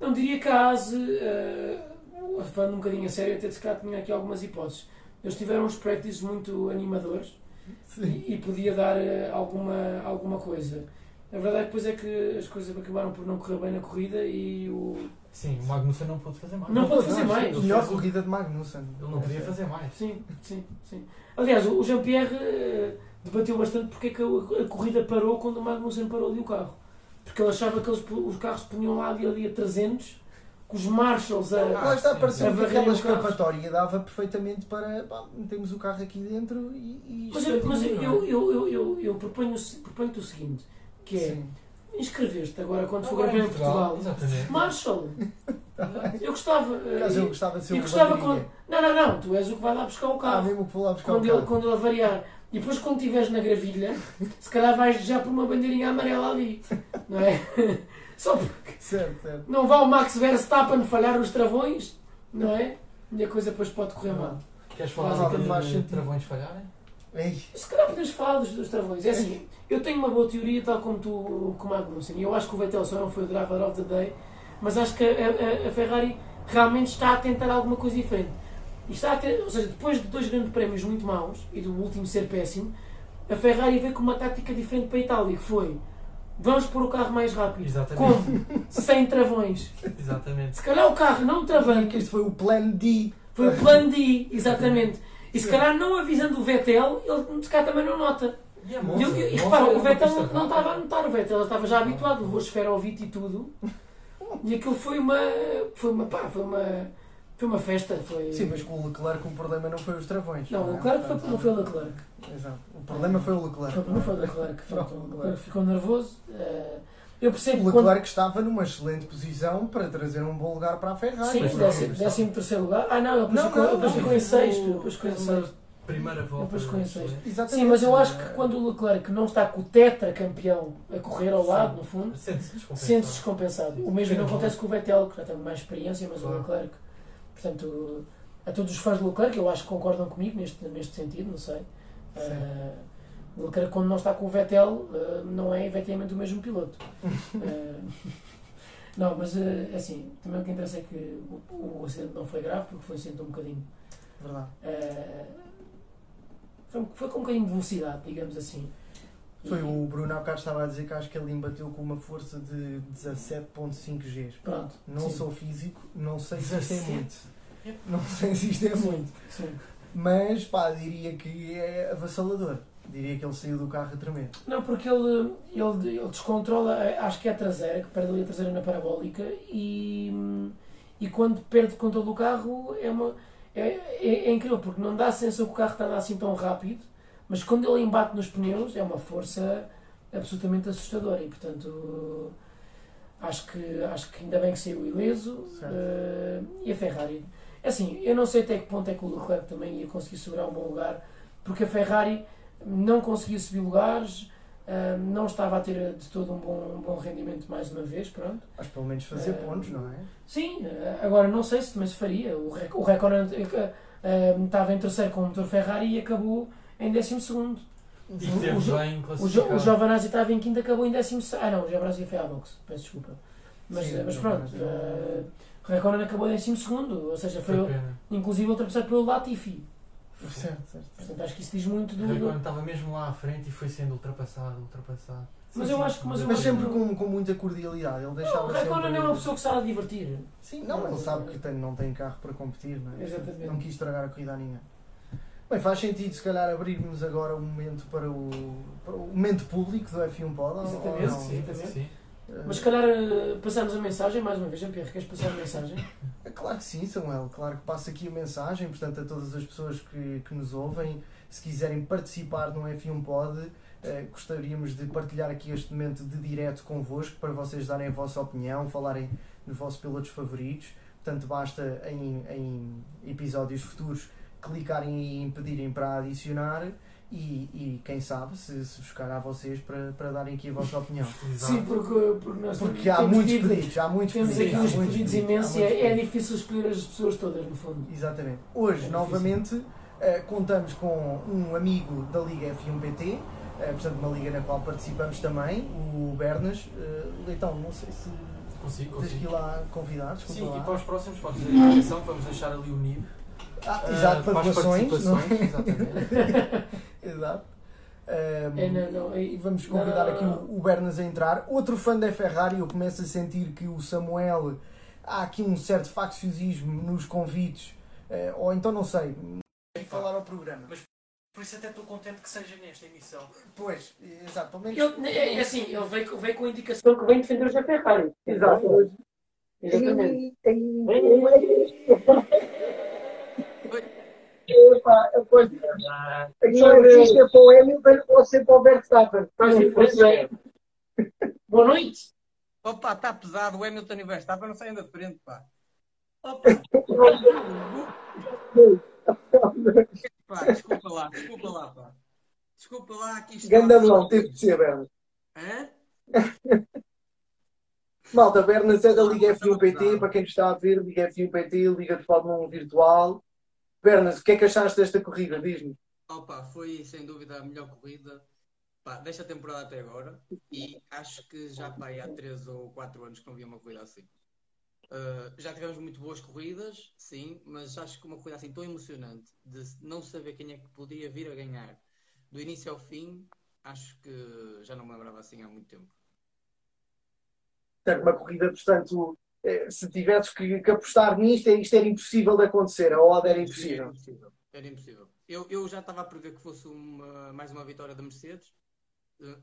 S1: não diria que a ASE, uh, falando um bocadinho a sério, até se calhar tinha aqui algumas hipóteses. Eles tiveram uns practices muito animadores
S3: Sim.
S1: e, e podia dar uh, alguma, alguma coisa. A verdade depois é que as coisas acabaram por não correr bem na corrida e o.
S2: Sim, o Magnussen não pôde fazer mais.
S1: Não pode fazer mais.
S3: Melhor
S2: fez
S3: corrida de Magnussen.
S2: Ele não podia fazer mais.
S1: Sim, sim, sim. Aliás, o Jean-Pierre uh, debateu bastante porque é que a, a corrida parou quando o Magnussen parou ali o carro. Porque ele achava que eles, os carros punham lá ali, ali a 300, com os marshals a.
S3: Lá está, pareceu que
S1: A
S3: aquela escapatória dava perfeitamente para. Pá, metemos o carro aqui dentro e. e
S1: Mas, eu, mas eu,
S3: é?
S1: eu, eu, eu, eu, eu proponho, proponho-te o seguinte, que é
S3: Sim.
S1: inscrever-te agora quando for campeão
S2: em
S1: de Portugal.
S2: Exatamente.
S1: Marshall! Eu gostava.
S3: Por acaso eu gostava de ser
S1: E
S3: o
S1: gostava quando. Não, não, não, tu és o que vai lá buscar o
S3: Ah,
S1: carro.
S3: mesmo que vou lá buscar
S1: quando,
S3: o
S1: ele,
S3: carro.
S1: quando ele avariar. E depois, quando estiveres na gravilha, se calhar vais já por uma bandeirinha amarela ali. Não é? Só porque
S3: Certo, certo.
S1: não vá o Max Verstappen falhar os travões, não é? E a coisa depois pode correr mal.
S2: Queres falar de
S3: faz sentido.
S2: travões falharem?
S3: Ei,
S1: Se calhar podemos falar dos, dos travões. É assim, eu tenho uma boa teoria, tal como tu, como a Magnussen. Eu acho que o Vettel só não foi o driver of the day, mas acho que a, a- a Ferrari realmente está a tentar alguma coisa diferente. E está a ter, ou seja, depois de dois grandes prémios muito maus e do último ser péssimo, a Ferrari veio com uma tática diferente para a Itália, que foi vamos pôr o carro mais rápido.
S2: Exatamente.
S1: Como? Sem travões.
S2: Exatamente.
S1: Se calhar o carro não travando,
S3: este foi o plano D.
S1: foi o plano D, exatamente. E se calhar não avisando o Vettel, ele se calhar também não nota.
S2: E é
S1: E,
S2: Monza.
S1: e repara,
S2: é
S1: o Vettel não, não estava a notar, o Vettel estava já habituado, levou a esfera ao Vito e tudo. E aquilo foi uma. Foi uma. Pá, foi uma. Foi uma festa. Foi...
S3: Sim, mas com o Leclerc o problema não foi os travões.
S1: Não, o
S3: é?
S1: Leclerc foi, não foi o Leclerc.
S3: Exato. O problema foi o Leclerc.
S1: Foi, não foi o Leclerc.
S3: Foi o
S1: o
S3: Leclerc.
S1: Ficou nervoso. eh, eu percebo
S3: O
S1: quando.
S3: Leclerc estava numa excelente posição para trazer um bom lugar para a Ferrari.
S1: Sim, décimo, décimo terceiro lugar. Ah, não, ele depois
S3: Não,
S1: ficou, em sexto. Depois ficou em sexto.
S2: Primeira volta.
S1: Depois ficou em sexto.
S3: Exatamente.
S1: Sim, mas eu acho que quando o Leclerc não está com o tetracampeão a correr ao lado, no fundo,
S2: Sente-se descompensado.
S1: sente-se descompensado. O mesmo não
S2: Sim.
S1: acontece com o Vettel, que já tem mais experiência, mas o
S2: Claro.
S1: Leclerc. Portanto, a todos os fãs do Leclerc, eu acho que concordam comigo neste, neste sentido, não sei. Eh, o Leclerc, quando não está com o Vettel, eh, não é efetivamente o mesmo piloto. Eh, não, mas eh, assim, também o que interessa é que o, o acidente não foi grave, porque foi um acidente um bocadinho.
S3: Verdade.
S1: foi, foi com um bocadinho de velocidade, digamos assim.
S3: Foi o Bruno há bocado estava a dizer que acho que ele embateu com uma força de 17.5 Gs.
S1: Pronto.
S3: Não
S1: sim.
S3: sou físico, não sei se isto é
S2: 17?
S3: muito. Não sei se isto é muito.
S1: Sim.
S3: Mas pá, diria que é avassalador. Diria que ele saiu do carro a tremer.
S1: Não, porque ele, ele, ele descontrola, eh, acho que é a traseira, que perde ali a traseira na parabólica e, e quando perde o controle do carro é, uma, é, é, é incrível, porque não dá a sensação que o carro está a andar assim tão rápido, mas quando ele embate nos pneus é uma força absolutamente assustadora e portanto acho que, acho que ainda bem que saiu ileso eh, e a Ferrari. É Assim, eu não sei até que ponto é que o Leclerc também ia conseguir segurar um bom lugar, porque a Ferrari não conseguia subir lugares, ah, não estava a ter de todo um bom, um bom rendimento mais uma vez, pronto.
S3: Mas pelo menos fazer
S1: Eh,
S3: pontos, não é?
S1: Sim, ah, agora não sei se também se faria. O, Rec- o ah, estava em terceiro com o motor Ferrari e acabou em décimo segundo.
S2: E
S1: O-
S2: bem
S1: O, Jo, Giovanazzi estava em quinto acabou em décimo se- Ah não, o Giovanazzi foi à boxe, peço desculpa. Mas,
S3: Sim,
S1: mas
S3: o
S1: pronto, ah, o Reconan acabou em décimo segundo, ou seja, foi
S2: Foi
S1: inclusive ultrapassado pelo Latifi.
S3: Certo, certo.
S1: Portanto, acho que isso diz muito do.
S2: Raikkonen estava mesmo lá à frente e foi sendo ultrapassado, ultrapassado.
S1: Mas
S3: Sim,
S1: eu acho que- mas eu
S3: Mas sempre com, com muita cordialidade. Ele deixava
S1: Não, o Reconan
S3: sempre...
S1: é uma pessoa que a divertir.
S3: Sim, não, ele sabe que tem, não tem carro para competir, não é?
S1: Exatamente.
S3: Não quis estragar a corrida a ninguém. Bem, faz sentido se calhar abrirmos agora o momento para o, para o momento público do F1 Pod.
S1: Exatamente,
S3: ou
S2: sim,
S1: exatamente.
S2: sim.
S3: Eh,
S1: Mas se calhar eh, passamos a mensagem mais uma vez, Jean-Pierre, queres passar a mensagem?
S3: É Claro que sim, Samuel. Claro que passa aqui a mensagem, portanto, a todas as pessoas que, que nos ouvem, se quiserem participar no F1 Pod, eh, gostaríamos de partilhar aqui este momento de direto convosco para vocês darem a vossa opinião, falarem dos vossos pilotos favoritos. Portanto, basta em, em episódios futuros clicarem e pedirem para adicionar e, e quem sabe se, se buscar a vocês para, para darem aqui a vossa opinião.
S2: Exato.
S1: Sim, porque, porque nós
S3: Porque há
S1: temos
S3: muitos
S1: tido-
S3: pedidos, há muitos
S1: Temos
S3: pedidos.
S1: aqui
S3: há
S1: uns pedidos
S3: pedidos,
S1: imensos e é, é difícil escolher as pessoas todas, no fundo.
S3: Exatamente. Hoje,
S1: difícil.
S3: novamente, eh, contamos com um amigo da Liga F1 PT, eh, portanto, uma liga na qual participamos também, o Bernas. Eh, Leitão, não sei se
S2: Consigo,
S3: tens que ir
S2: consigo.
S3: lá convidar, desculpa
S2: Sim,
S3: lá.
S2: e para os próximos podes dizer a vamos deixar ali o NIB.
S3: Ah,
S2: ah,
S3: exato, para não é?
S2: participações, exatamente.
S3: Exato. Ehm,
S1: É, não, não, é-
S3: E vamos convidar
S1: Não,
S3: aqui
S1: não,
S3: o, o Bernas a entrar. Outro fã da Ferrari, eu começo a sentir que o Samuel. Há aqui um certo facciosismo nos convites, eh, ou então não sei. Falar ao programa.
S2: Por isso até estou contente que seja nesta emissão.
S3: Pois, exato, pelo menos.
S1: Ele, é, é assim, ele veio, veio com a indicação que vem defender o Ferrari.
S3: Exato.
S1: Exatamente.
S4: Epá, pois, só existe para o Hamilton ou sempre para o Verstappen.
S1: Pois é. Boa noite.
S5: Opa, está pesado. O Hamilton e o Verstappen não saem da frente, pá. Opa! pá, desculpa lá, desculpa lá, pá. Desculpa lá que isto.
S3: Ganda melão, teve de ser, Bernas.
S5: Hã?
S3: Malta, Bernas é da Liga F1 PT, para quem está a ver, Liga F1 PT, Liga de Fórmula 1 virtual. Bernas, o que é que achaste desta corrida? Diz-me.
S5: Opa, foi sem dúvida a melhor corrida pá, desta temporada até agora e acho que já pá, há 3 ou 4 anos que não havia uma corrida assim. Uh, já tivemos muito boas corridas, sim, mas acho que uma corrida assim tão emocionante de não saber quem é que podia vir a ganhar do início ao fim, acho que já não me lembrava assim há muito tempo.
S3: Portanto, uma corrida, portanto, se tivesses que, que apostar nisto, isto era impossível de acontecer, a odd era impossível.
S5: Era impossível. Era impossível. Eu, eu já estava a prever que fosse uma, mais uma vitória da Mercedes,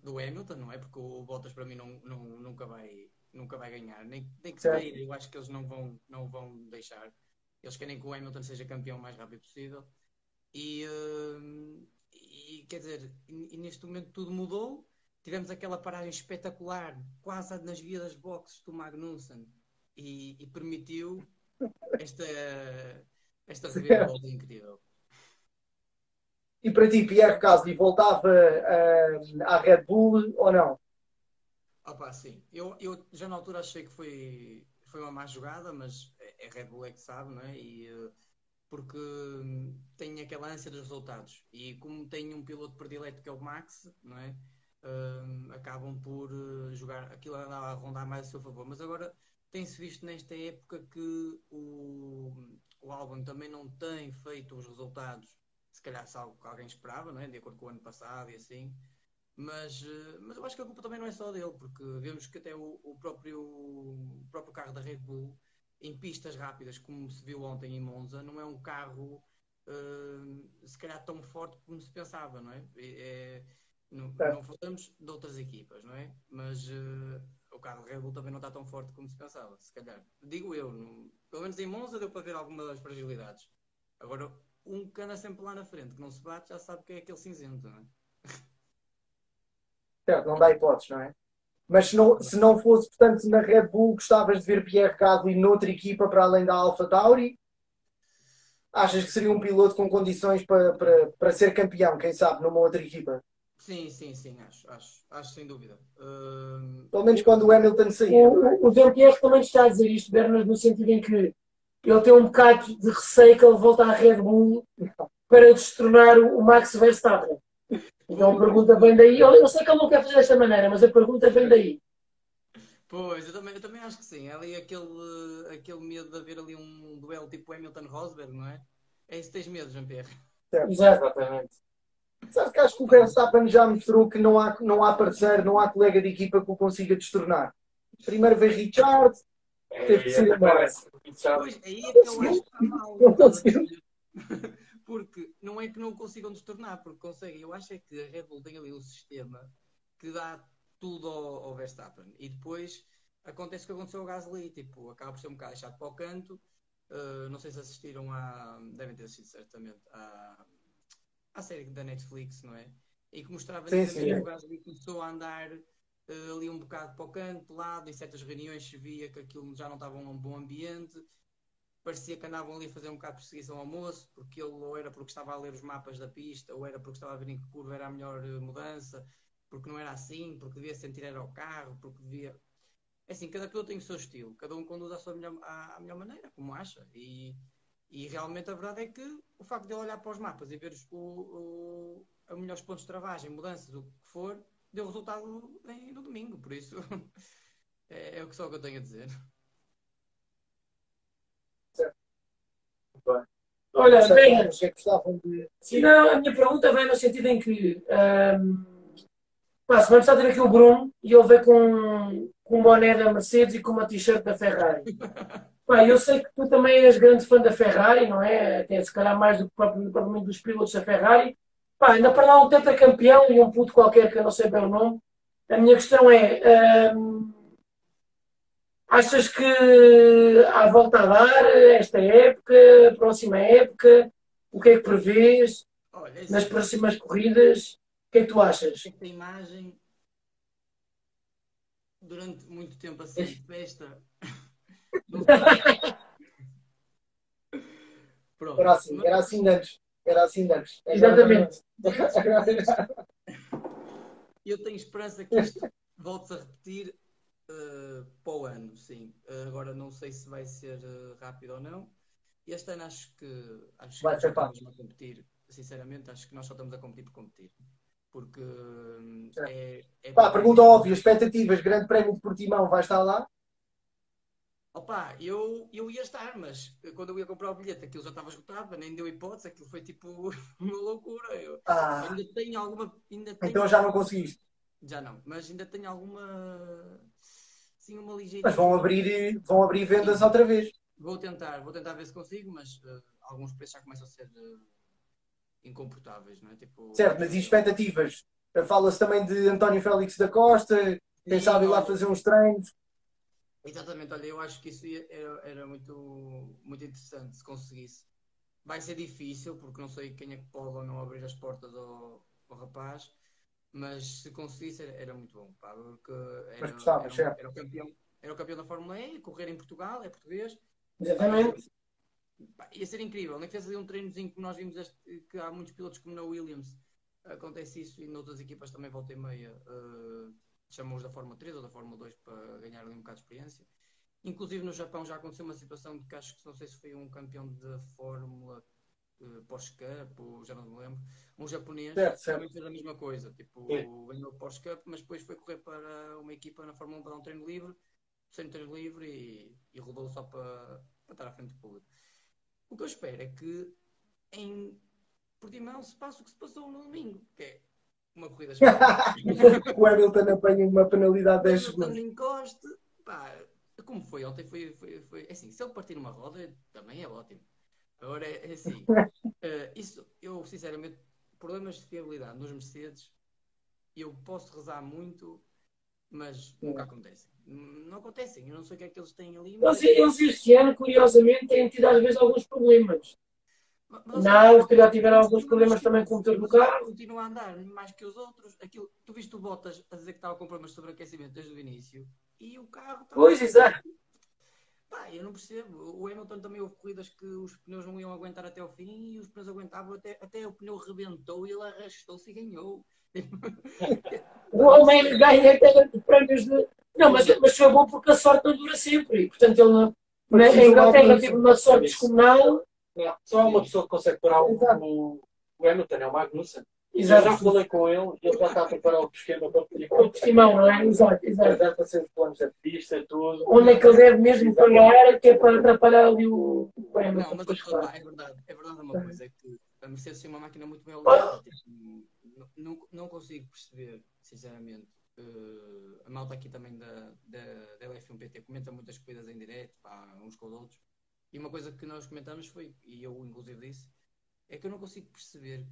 S5: do Hamilton, não é? Porque o Bottas para mim não, não, nunca, vai, nunca vai ganhar. Nem, nem que queira, eu acho que eles não vão, não vão deixar. Eles querem que o Hamilton seja campeão o mais rápido possível. E, hum, e quer dizer, e, e neste momento tudo mudou. Tivemos aquela paragem espetacular, quase nas vias das boxes do Magnussen, e, e permitiu esta, esta reviravolta incrível.
S3: E para ti, Pierre Gasly voltava ah, à Red Bull ou não?
S5: Opa, sim. Eu, eu já na altura achei que foi, foi uma má jogada, mas é é Red Bull é que sabe, não é? E, eh, porque hum, tem aquela ânsia dos resultados. E como tem um piloto predileto que é o Max, não é? Hum, acabam por jogar aquilo a rondar mais a seu favor. Mas agora tem-se visto nesta época que o, o Albon também não tem feito os resultados, se calhar se algo que alguém esperava, não é? De acordo com o ano passado e assim. Mas, eh, mas eu acho que a culpa também não é só dele, porque vemos que até o, o próprio, o próprio carro da Red Bull, em pistas rápidas, como se viu ontem em Monza, não é um carro eh, se calhar tão forte como se pensava, não é? É- não, não falamos de outras equipas, não é? Mas o carro Red Bull também não está tão forte como se pensava, se calhar. Digo eu, pelo menos em Monza deu para ver algumas fragilidades. Agora, um que anda sempre lá na frente, que não se bate, já sabe que é aquele cinzento, não é?
S3: Certo, não dá hipóteses, não é? Mas se não, se não fosse, portanto, na Red Bull, gostavas de ver Pierre Gasly noutra equipa para além da Alpha Tauri? Achas que seria um piloto com condições para, para, para ser campeão, quem sabe, numa outra equipa?
S5: Sim, sim, sim, acho, acho, acho sem dúvida. Hum,
S3: Pelo menos quando o Hamilton sair.
S1: O, o, Jean-Pierre também está a dizer isto, Bernas, no sentido em que ele tem um bocado de receio que ele volte à Red Bull para destronar o, o Max Verstappen. Então a pergunta vem daí. Eu, eu sei que ele não quer fazer desta maneira, mas a pergunta vem daí.
S5: pois, eu também, eu também acho que sim. Há ali aquele, aquele medo de haver ali um duelo tipo Hamilton-Rosberg, não é? É isso que tens medo, Jean-Pierre.
S3: Exatamente. Sabes que acho que o Verstappen já mostrou que não há, não há parceiro, não há colega de equipa que o consiga destornar. Primeiro veio Richard, teve que ser embora.
S5: Pois, aí é que eu acho que está mal.
S3: Não conseguiu.
S5: Porque não é que não o consigam destornar, porque conseguem. Eu acho é que a Red Bull tem ali um sistema que dá tudo ao, ao Verstappen. E depois acontece o que aconteceu ao Gasly, tipo, acaba por ser um bocado chato para o canto. Uh, não sei se assistiram a. Devem ter assistido certamente à, à série da Netflix, não é? E que mostrava
S3: Sim, sim.
S5: que o Gasly começou a andar uh, ali um bocado para o canto, de lado, em certas reuniões se via que aquilo já não estava um bom ambiente parecia que andavam ali a fazer um bocado de perseguição ao moço, porque ele ou era porque estava a ler os mapas da pista, ou era porque estava a ver em que curva era a melhor eh, mudança, porque não era assim, porque devia sentir era o carro, porque devia. É assim, cada piloto tem o seu estilo, cada um conduz à sua melhor, à, à melhor maneira, como acha. E, e realmente a verdade é que o facto de ele olhar para os mapas e ver os, o, o, os melhores pontos de travagem, mudanças, o que for, deu resultado em- no domingo. Por isso, é, é o que só que eu tenho a dizer.
S1: Olha,
S3: Não sei,
S1: Bernas,
S3: o que é de.
S1: Sim, não, a minha pergunta vem no sentido em que pá, se vamos estar a ter aqui o Bruno e ele vê com, com um boné da Mercedes e com uma t-shirt da Ferrari. Pá, eu sei que tu também és grande fã da Ferrari, não é? Até se calhar mais do que propriamente dos pilotos da Ferrari. Pá, ainda para lá um tetracampeão e um puto qualquer que eu não sei bem o nome. A minha questão é: ahm, achas que há volta a dar esta época, próxima época? O que é que prevês?
S5: Olha, é
S1: nas próximas corridas, o que é que tu achas?
S5: esta imagem durante muito tempo assim de festa. Pronto.
S3: Era assim, era assim de antes. Era assim de antes.
S1: Exatamente.
S5: Eu tenho esperança que isto volte a repetir uh, para o ano, sim. Uh, agora não sei se vai ser uh, rápido ou não. Este ano acho que acho
S3: Vai
S5: que
S3: ser
S5: estamos a competir. Sinceramente, acho que nós só estamos a competir por competir. Porque hum,
S3: Certo.
S5: é, é
S3: Pá, pergunta óbvia, expectativas, Grande Prémio de Portimão vai estar lá?
S5: Opa, eu, eu ia estar, mas quando eu ia comprar o bilhete aquilo já estava esgotado, nem deu hipótese, aquilo foi tipo uma loucura. Eu
S3: Ah,
S5: ainda tenho alguma. Ainda tenho,
S3: então já não conseguiste.
S5: Já não, mas ainda tenho alguma. Sim, uma ligeira.
S3: Mas vão abrir, vão abrir vendas outra vez.
S5: Vou tentar, vou tentar ver se consigo, mas eh, alguns preços já começam a ser eh, incomportáveis, não é? Tipo,
S3: Certo, mas e expectativas? Fala-se também de António Félix da Costa, pensava ir lá fazer uns treinos.
S5: Exatamente, olha, eu acho que isso ia- era, era muito, muito interessante se conseguisse. Vai ser difícil, porque não sei quem é que pode ou não abrir as portas ao, ao rapaz, mas se conseguisse era, era muito bom, pá, porque era,
S3: Mas
S5: era, era o campeão, era o campeão da Fórmula E, correr em Portugal, é português.
S1: Exatamente.
S5: Pá, ia ser incrível, nem que fez ali um treinozinho que nós vimos este- que há muitos pilotos como na Williams acontece isso e noutras equipas também volta e meia uh, chamam-os da Fórmula 3 ou da Fórmula 2 para ganhar ali um bocado de experiência. Inclusive no Japão já aconteceu uma situação de que acho que não sei se foi um campeão da Fórmula uh, Porsche Cup, ou já não me lembro, um japonês também fez a mesma coisa, tipo,
S2: Sim.
S5: ganhou o Porsche Cup, mas depois foi correr para uma equipa na Fórmula 1 para dar um treino livre, sem treino livre e, e rodou só para, para estar à frente do público. O que eu espero é que em Portimão se passe o que se passou no domingo, que é uma corrida
S3: o Hamilton apanha uma penalidade de 10
S5: Hamilton
S3: segundos.
S5: encoste, pá, como foi ontem, foi, foi, foi é assim, se ele partir numa roda, também é ótimo. Agora é, assim, eh, isso, eu sinceramente, problemas de fiabilidade nos Mercedes, eu posso rezar muito, mas nunca acontecem. Não acontecem, eu não sei o que é que eles têm ali. mas-
S1: Eles, eles este ano, curiosamente, têm tido às vezes alguns problemas.
S5: Mas-
S1: Não, se calhar tiveram alguns problemas também com o motor do carro.
S5: Continua a andar mais que os outros. Aquilo, tu viste o Bottas a dizer que estava com problemas de sobreaquecimento desde o início e o carro.
S1: Pois, exato.
S5: Pá, eu não percebo. O Hamilton também houve corridas que os pneus não iam aguentar até ao fim e os pneus aguentavam até, até o pneu rebentou e ele arrastou-se e ganhou.
S1: O homem ganha até prémios de. Não, mas, mas foi bom porque a sorte não dura sempre. E, portanto, ele na, na Inglaterra teve uma sorte descomunal.
S2: Não, só há uma pessoa que consegue parar o,
S3: Exato.
S2: o, o Hamilton, é o Magnussen. Eu
S1: Exato.
S2: já falei com ele e ele já está a preparar o esquema para pedir
S1: O Portimão, não é? Exato, exato.
S2: Já está os planos da pista, tudo.
S1: Onde é que ele deve mesmo pagar, que é para atrapalhar ali o, o Hamilton.
S5: Não, mas
S1: claro.
S5: é verdade. É verdade uma coisa, é que a Mercedes tem uma máquina muito bem. Tipo, não- não, não consigo perceber, sinceramente. eh, a malta aqui também da, da, da LF1PT comenta muitas coisas em direto, pá, uns com os outros. E uma coisa que nós comentamos foi, e eu inclusive disse, é que eu não consigo perceber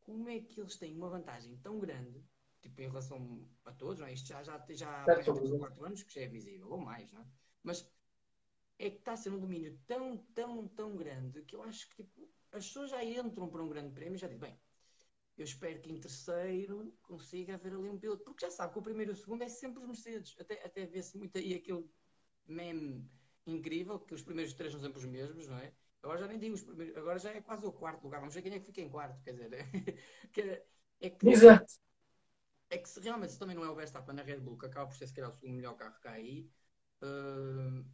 S5: como é que eles têm uma vantagem tão grande, tipo em relação a todos, não é? Isto já, já, já há
S3: Certo.
S5: 3 ou 4 anos que já é visível, ou mais, não é? Mas é que está a ser um domínio tão, tão, tão grande que eu acho que tipo, as pessoas já entram para um grande prémio e já dizem, bem, eu espero que em terceiro consiga haver ali um piloto, porque já sabe que o primeiro e o segundo é sempre os Mercedes. Até, até vê-se muito aí aquele meme incrível, que os primeiros três são sempre os mesmos, não é? Agora já nem digo os primeiros, agora já é quase o quarto lugar. Vamos ver quem é que fica em quarto, quer dizer, que é, é que
S1: Exato.
S5: é que se realmente se também não é o Verstappen na Red Bull, que acaba por ser se calhar o segundo melhor carro que há aí, eh,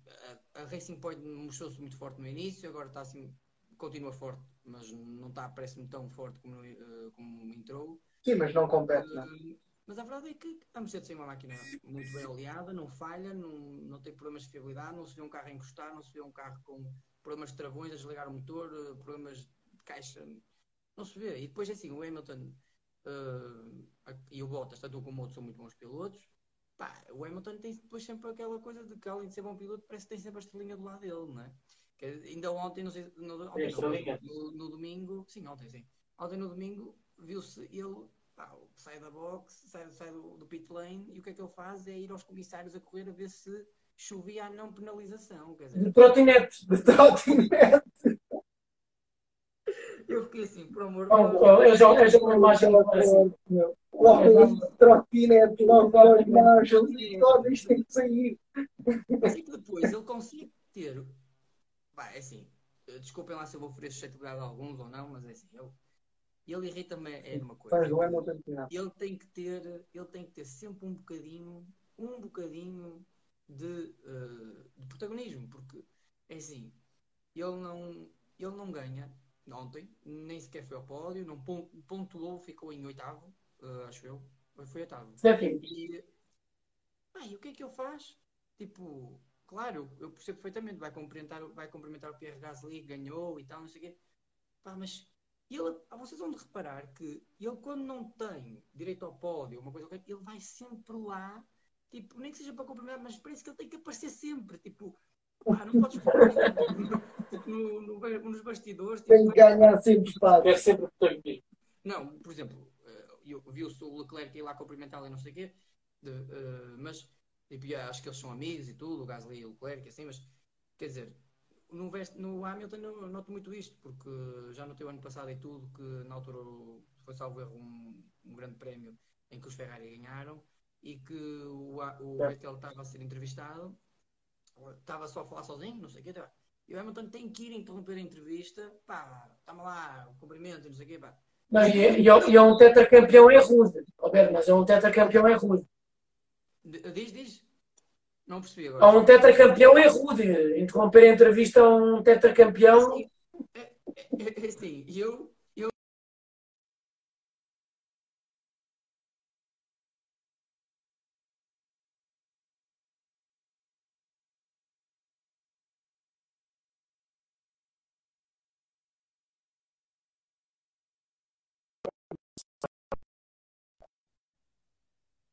S5: a, a Racing Point mostrou-se muito forte no início, agora está assim, continua forte, mas não está, parece-me tão forte como, eh, como entrou.
S3: Sim, mas não compete, não.
S5: Mas a verdade é que a Mercedes tem uma máquina muito bem aliada, não falha, não, não tem problemas de fiabilidade, não se vê um carro encostar, não se vê um carro com problemas de travões a desligar o motor, eh, problemas de caixa, não se vê. E depois é assim, o Hamilton eh, e o Bottas, tanto um como o outro, são muito bons pilotos. Pá, o Hamilton tem depois sempre aquela coisa de que além de ser bom piloto, parece que tem sempre a estrelinha do lado dele, não é? Que ainda ontem, não sei, no, ontem,
S2: estrelinha?
S5: no, no domingo, sim, ontem sim. Ontem no domingo viu-se ele pá, sai da box, sai, sai do, do pit lane e o que é que ele faz é ir aos comissários a correr a ver se chovia a não penalização. Quer dizer,
S1: De trotinete.
S3: De trotinete.
S5: eu fiquei assim, por amor de Deus.
S1: oh, Eu já, uma imagem assim.
S3: Logo, trotinete, logo, logo, Marshall, logo, isto tem que sair.
S5: Mas que depois ele consegue ter. Pá, é assim, desculpem lá se eu vou oferecer suscetibilidade a alguns ou não, mas é assim, eu, ele irrita-me é uma coisa.
S4: Do Hamilton final.
S5: Ele tem que ter, ele tem que ter sempre um bocadinho, um bocadinho de, eh, de protagonismo, porque é assim, ele não, ele não ganha ontem, nem sequer foi ao pódio, não pon- pontuou, ficou em oitavo, eh, acho eu, foi oitavo.
S1: Sétimo.
S5: E, e o que é que ele faz? Tipo, claro, eu percebo perfeitamente, vai cumprimentar, vai cumprimentar o Pierre Gasly, ganhou e tal, não sei o quê. Pá, mas ele, ah, vocês vão de reparar que ele quando não tem direito ao pódio, uma coisa qualquer, ele vai sempre lá, tipo, nem que seja para cumprimentar, mas parece que ele tem que aparecer sempre, tipo, pá, não podes tipo, no, no- nos bastidores,
S4: Tem
S5: tipo,
S4: que ganhar sempre espaço.
S1: Quer sempre
S5: não, por exemplo, eh, eu viu-se o Leclerc ir lá cumprimentá-lo e não sei o quê, de, eh, mas tipo, acho que eles são amigos e tudo, o Gasly e o Leclerc, assim, mas quer dizer, no, West- no Hamilton eu noto muito isto, porque já notei o ano passado e tudo, que na altura foi salvo erro um, um grande prémio em que os Ferrari ganharam e que o, o Vettel estava a ser entrevistado, estava só a falar sozinho, não sei o quê, tá. e o Hamilton tem que ir interromper a entrevista, pá, está-me lá, o cumprimento não sei o quê, pá.
S1: Não, e, é- e é- e é um tetracampeão é rude. Roberto, mas é um tetracampeão é rude.
S5: D- Diz, diz. Não percebi agora.
S1: um tetracampeão é rude. Interromper a entrevista a um tetracampeão.
S5: É, é, é assim, eu, eu.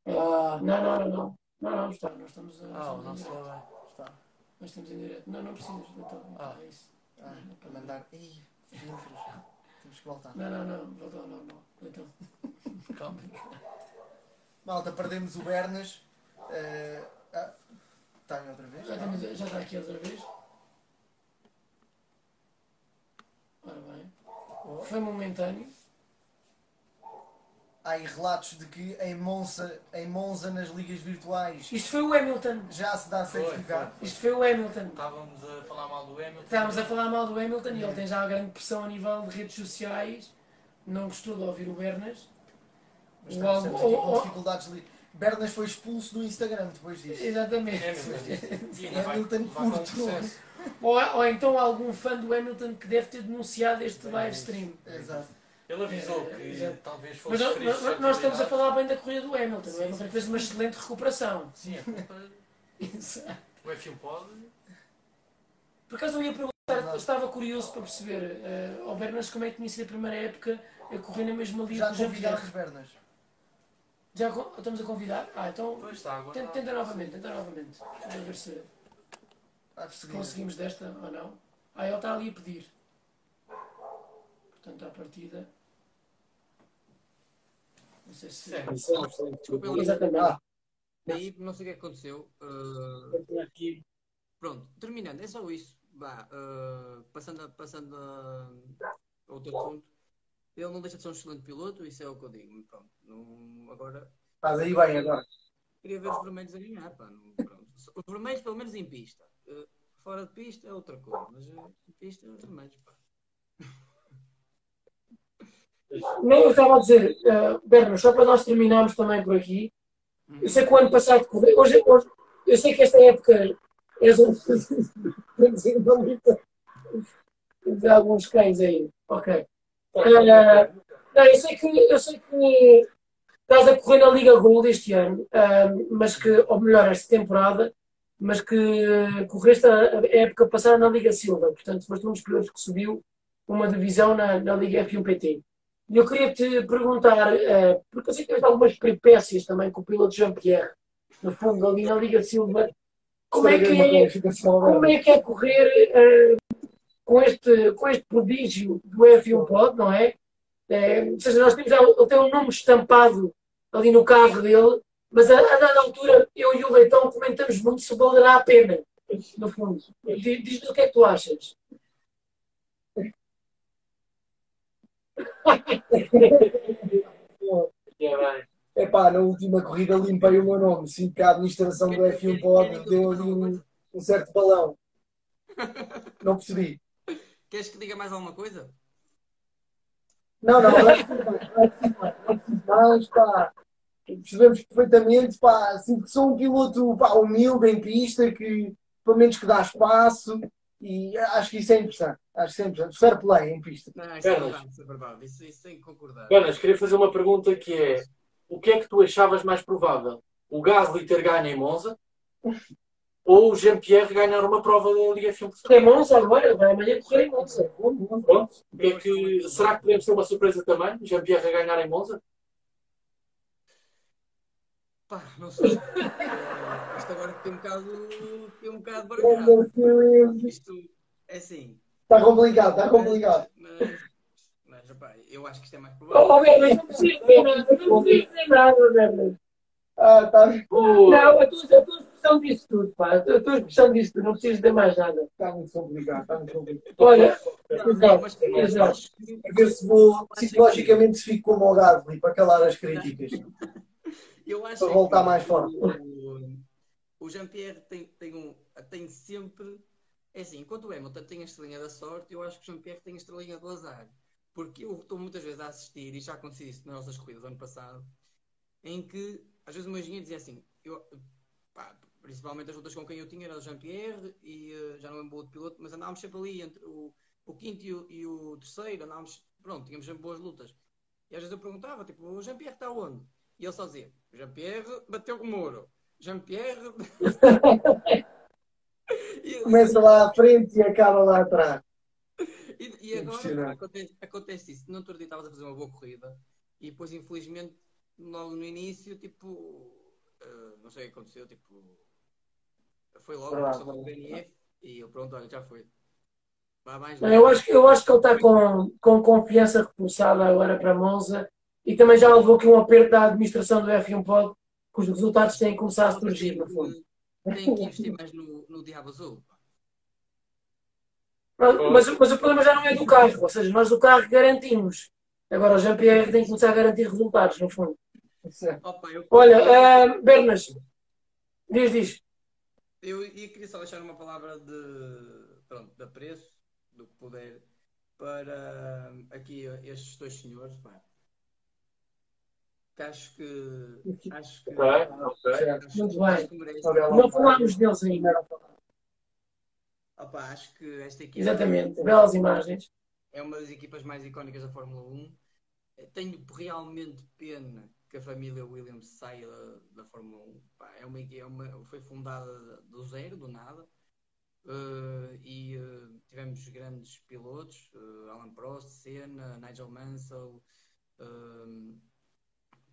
S1: Ah, não, não, não, não. Não, não, está. Nós estamos, a-
S2: Ah, o nosso
S1: direto.
S2: bem.
S3: Está.
S1: Nós estamos em direto. Não, não precisas. Então,
S2: Ah.
S1: é isso.
S3: Ah, para mandar. Ih, filtros. Temos que voltar.
S1: Não, não, não. Ao normal. Então.
S2: Calma.
S3: Malta, perdemos o Bernas. Eh, ah, está em outra vez?
S1: Já, temos, já está aqui outra vez. Ora bem. Foi momentâneo.
S3: Há aí relatos de que em Monza, em Monza nas ligas virtuais,
S1: Isto foi o Hamilton.
S3: já se dá
S2: Foi,
S3: certificado.
S2: foi.
S1: Isto foi o Hamilton.
S2: Estávamos a falar mal do Hamilton.
S1: Estávamos a falar mal do Hamilton e ele tem já grande pressão a nível de redes sociais. Não gostou de ouvir o Bernas.
S3: Mas
S1: Ou
S3: estamos
S1: algo- ou- ou-
S3: dificuldades. li- Bernas foi expulso do Instagram depois disso.
S1: Exatamente.
S2: Hamilton. Ainda vai-
S3: Hamilton curto.
S1: Ou, ou então algum fã do Hamilton que deve ter denunciado este
S2: É
S1: live stream.
S3: Exato.
S2: Ele avisou
S1: É,
S2: que
S1: exato.
S2: talvez fosse
S1: Mas nós, estamos a falar bem da corrida do Hamilton.
S2: Sim,
S1: o Hamilton
S2: sim,
S1: fez uma excelente recuperação.
S2: Sim, a culpa.
S1: Exato.
S2: O F1 pode.
S1: Por acaso eu ia perguntar, estava curioso para perceber eh, ao Bernas como é que tinha sido a primeira época a correr na mesma liga
S3: Já
S1: que o
S3: convidaram os Bernas.
S1: Já estamos a convidar? Ah, então
S2: Pois está, agora.
S1: tenta, tenta novamente, tenta novamente. Vamos ver se, se conseguimos desta ou não. Ah, ele está ali a pedir. Portanto, à partida. Sei se.
S2: Sim.
S5: Desculpa,
S1: Exatamente.
S3: Ah,
S5: não sei o que aconteceu. Uh, pronto, terminando, é só isso. Vá, uh, passando, a, passando a outro assunto. Ele não deixa de ser um excelente piloto, isso é o que eu digo. Pronto, não, agora
S4: Estás aí bem agora.
S5: queria ver os vermelhos a ganhar. Pá, não-. Os vermelhos, pelo menos em pista. Uh, fora de pista é outra coisa, mas em pista é os vermelhos. Pá.
S1: Não, eu estava a dizer, uh, só para nós terminarmos também por aqui.
S5: Uhum.
S1: Eu sei que o ano passado correu. Hoje, hoje, eu sei que esta época és um. Temos alguns cães aí. Ok. Ah, não, eu sei que eu sei que estás a correr na Liga Gold este ano, ah, mas que, ou melhor, esta temporada, mas que correste a, época passada na Liga Silva, portanto foste um dos pilotos que subiu uma divisão na, na Liga F1 PT. E eu queria te perguntar, ah, porque eu sei que tens algumas peripécias também com o piloto Jean-Pierre, no fundo, ali na Liga Silva, como é que é, como é que é correr eh, com, este, com este prodígio do F1 Pod, não é? Eh, ou seja, nós temos, ele tem um nome estampado ali no carro dele, mas a, a dada altura eu e o Leitão comentamos muito se valerá a pena, no fundo. Diz- Diz-nos o que é que tu achas.
S4: Epá, na última corrida limpei o meu nome. Sinto que a administração do F1 pode deu ali um, um certo balão. Não percebi.
S5: Queres que diga mais alguma coisa?
S3: Não, não, não é preciso mais, é é pá. Percebemos perfeitamente, pá, assim, que sou um piloto pá, humilde em pista, que pelo menos que dá espaço e acho que isso é interessante. Acho que é interessante. Fair play em pista.
S5: Não, isso é
S2: Carlos.
S5: verdade, isso é verdade. Isso, isso tem que concordar.
S2: Queria fazer uma pergunta que é: o que é que tu achavas mais provável? O Gasly ter ganho em Monza ou o Jean-Pierre ganhar uma prova da Liga F1 Portugal?
S1: É Monza agora, vai amanhã correr em Monza.
S2: Pronto. Que é que, será que podemos ter uma surpresa também? O Jean-Pierre a ganhar em Monza?
S5: Pá, não sei. Eh, isto agora fiquei um bocado, fiquei um bocado baralhado. Isto é assim.
S3: Está complicado, está complicado.
S5: Mas, mas opá, eu acho que isto é mais provável.
S1: Oh, Bernas, não preciso dizer nada, não preciso dizer nada, Bernas.
S3: Ah, tá,
S1: Não, a tua, a tua expressão disse tudo, pá. A tua expressão disse tudo, não preciso dizer mais nada.
S3: está muito complicado, está muito complicado.
S1: Olha,
S5: Não, mas acho que-
S3: A ver se vou psicologicamente se fico como o Gasly para calar as críticas.
S5: Eu acho
S3: Para
S5: é
S3: voltar
S5: que
S3: mais forte.
S5: O, o Jean-Pierre tem, tem, um, tem sempre. É assim, enquanto o Hamilton tem a estrelinha da sorte, eu acho que o Jean-Pierre tem a estrelinha do azar. Porque eu estou muitas vezes a assistir, e já aconteceu isso nas nossas corridas ano passado, em que às vezes o meu engenheiro dizia assim, eu, pá, principalmente as lutas com quem eu tinha era o Jean-Pierre e eh, já não lembro o outro piloto, mas andávamos sempre ali entre o, o quinto e o, e o terceiro, andávamos, pronto, tínhamos sempre boas lutas. E às vezes eu perguntava, tipo, o Jean-Pierre está onde? E ele só dizia, Jean-Pierre bateu com o muro. Jean-Pierre.
S3: Começa lá à frente e acaba lá atrás.
S5: E, e agora acontece, acontece isso. No outro dia estavas a fazer uma boa corrida e depois, infelizmente, logo no início, tipo, eh, não sei o que aconteceu, tipo, foi logo,
S3: Verdade,
S5: passou o
S3: verdade.
S5: DNF e eu, pronto, olha, já foi. Vá mais
S1: Não, eu, acho, que- eu acho que ele está com, com confiança reforçada agora para Monza e também já levou aqui um aperto da administração do F1 Pod que os resultados têm que começar a surgir, no fundo.
S5: Tem que investir mais no, no Diabo Azul.
S1: Mas, mas o problema já não é do carro, ou seja, nós do carro garantimos. Agora o Jean-Pierre tem que começar a garantir resultados, no fundo. Olha, ah, Bernas, diz, diz.
S5: eu, eu queria só deixar uma palavra de, pronto, de apreço, do que puder, para aqui estes dois senhores, pá. Que acho que. Acho que.
S2: Ok, ok.
S3: Certo.
S1: Muito
S5: acho
S1: bem.
S5: que merece-.
S1: Não falámos deles ainda.
S5: Opa, acho que esta equipa
S1: Exatamente, belas imagens.
S5: é uma das equipas mais icónicas da Fórmula 1. Tenho realmente pena que a família Williams saia da, da Fórmula 1. Pá, é uma, é uma, foi fundada do zero, do nada. Eh, e eh, tivemos grandes pilotos, eh, Alan Prost, Senna, Nigel Mansell,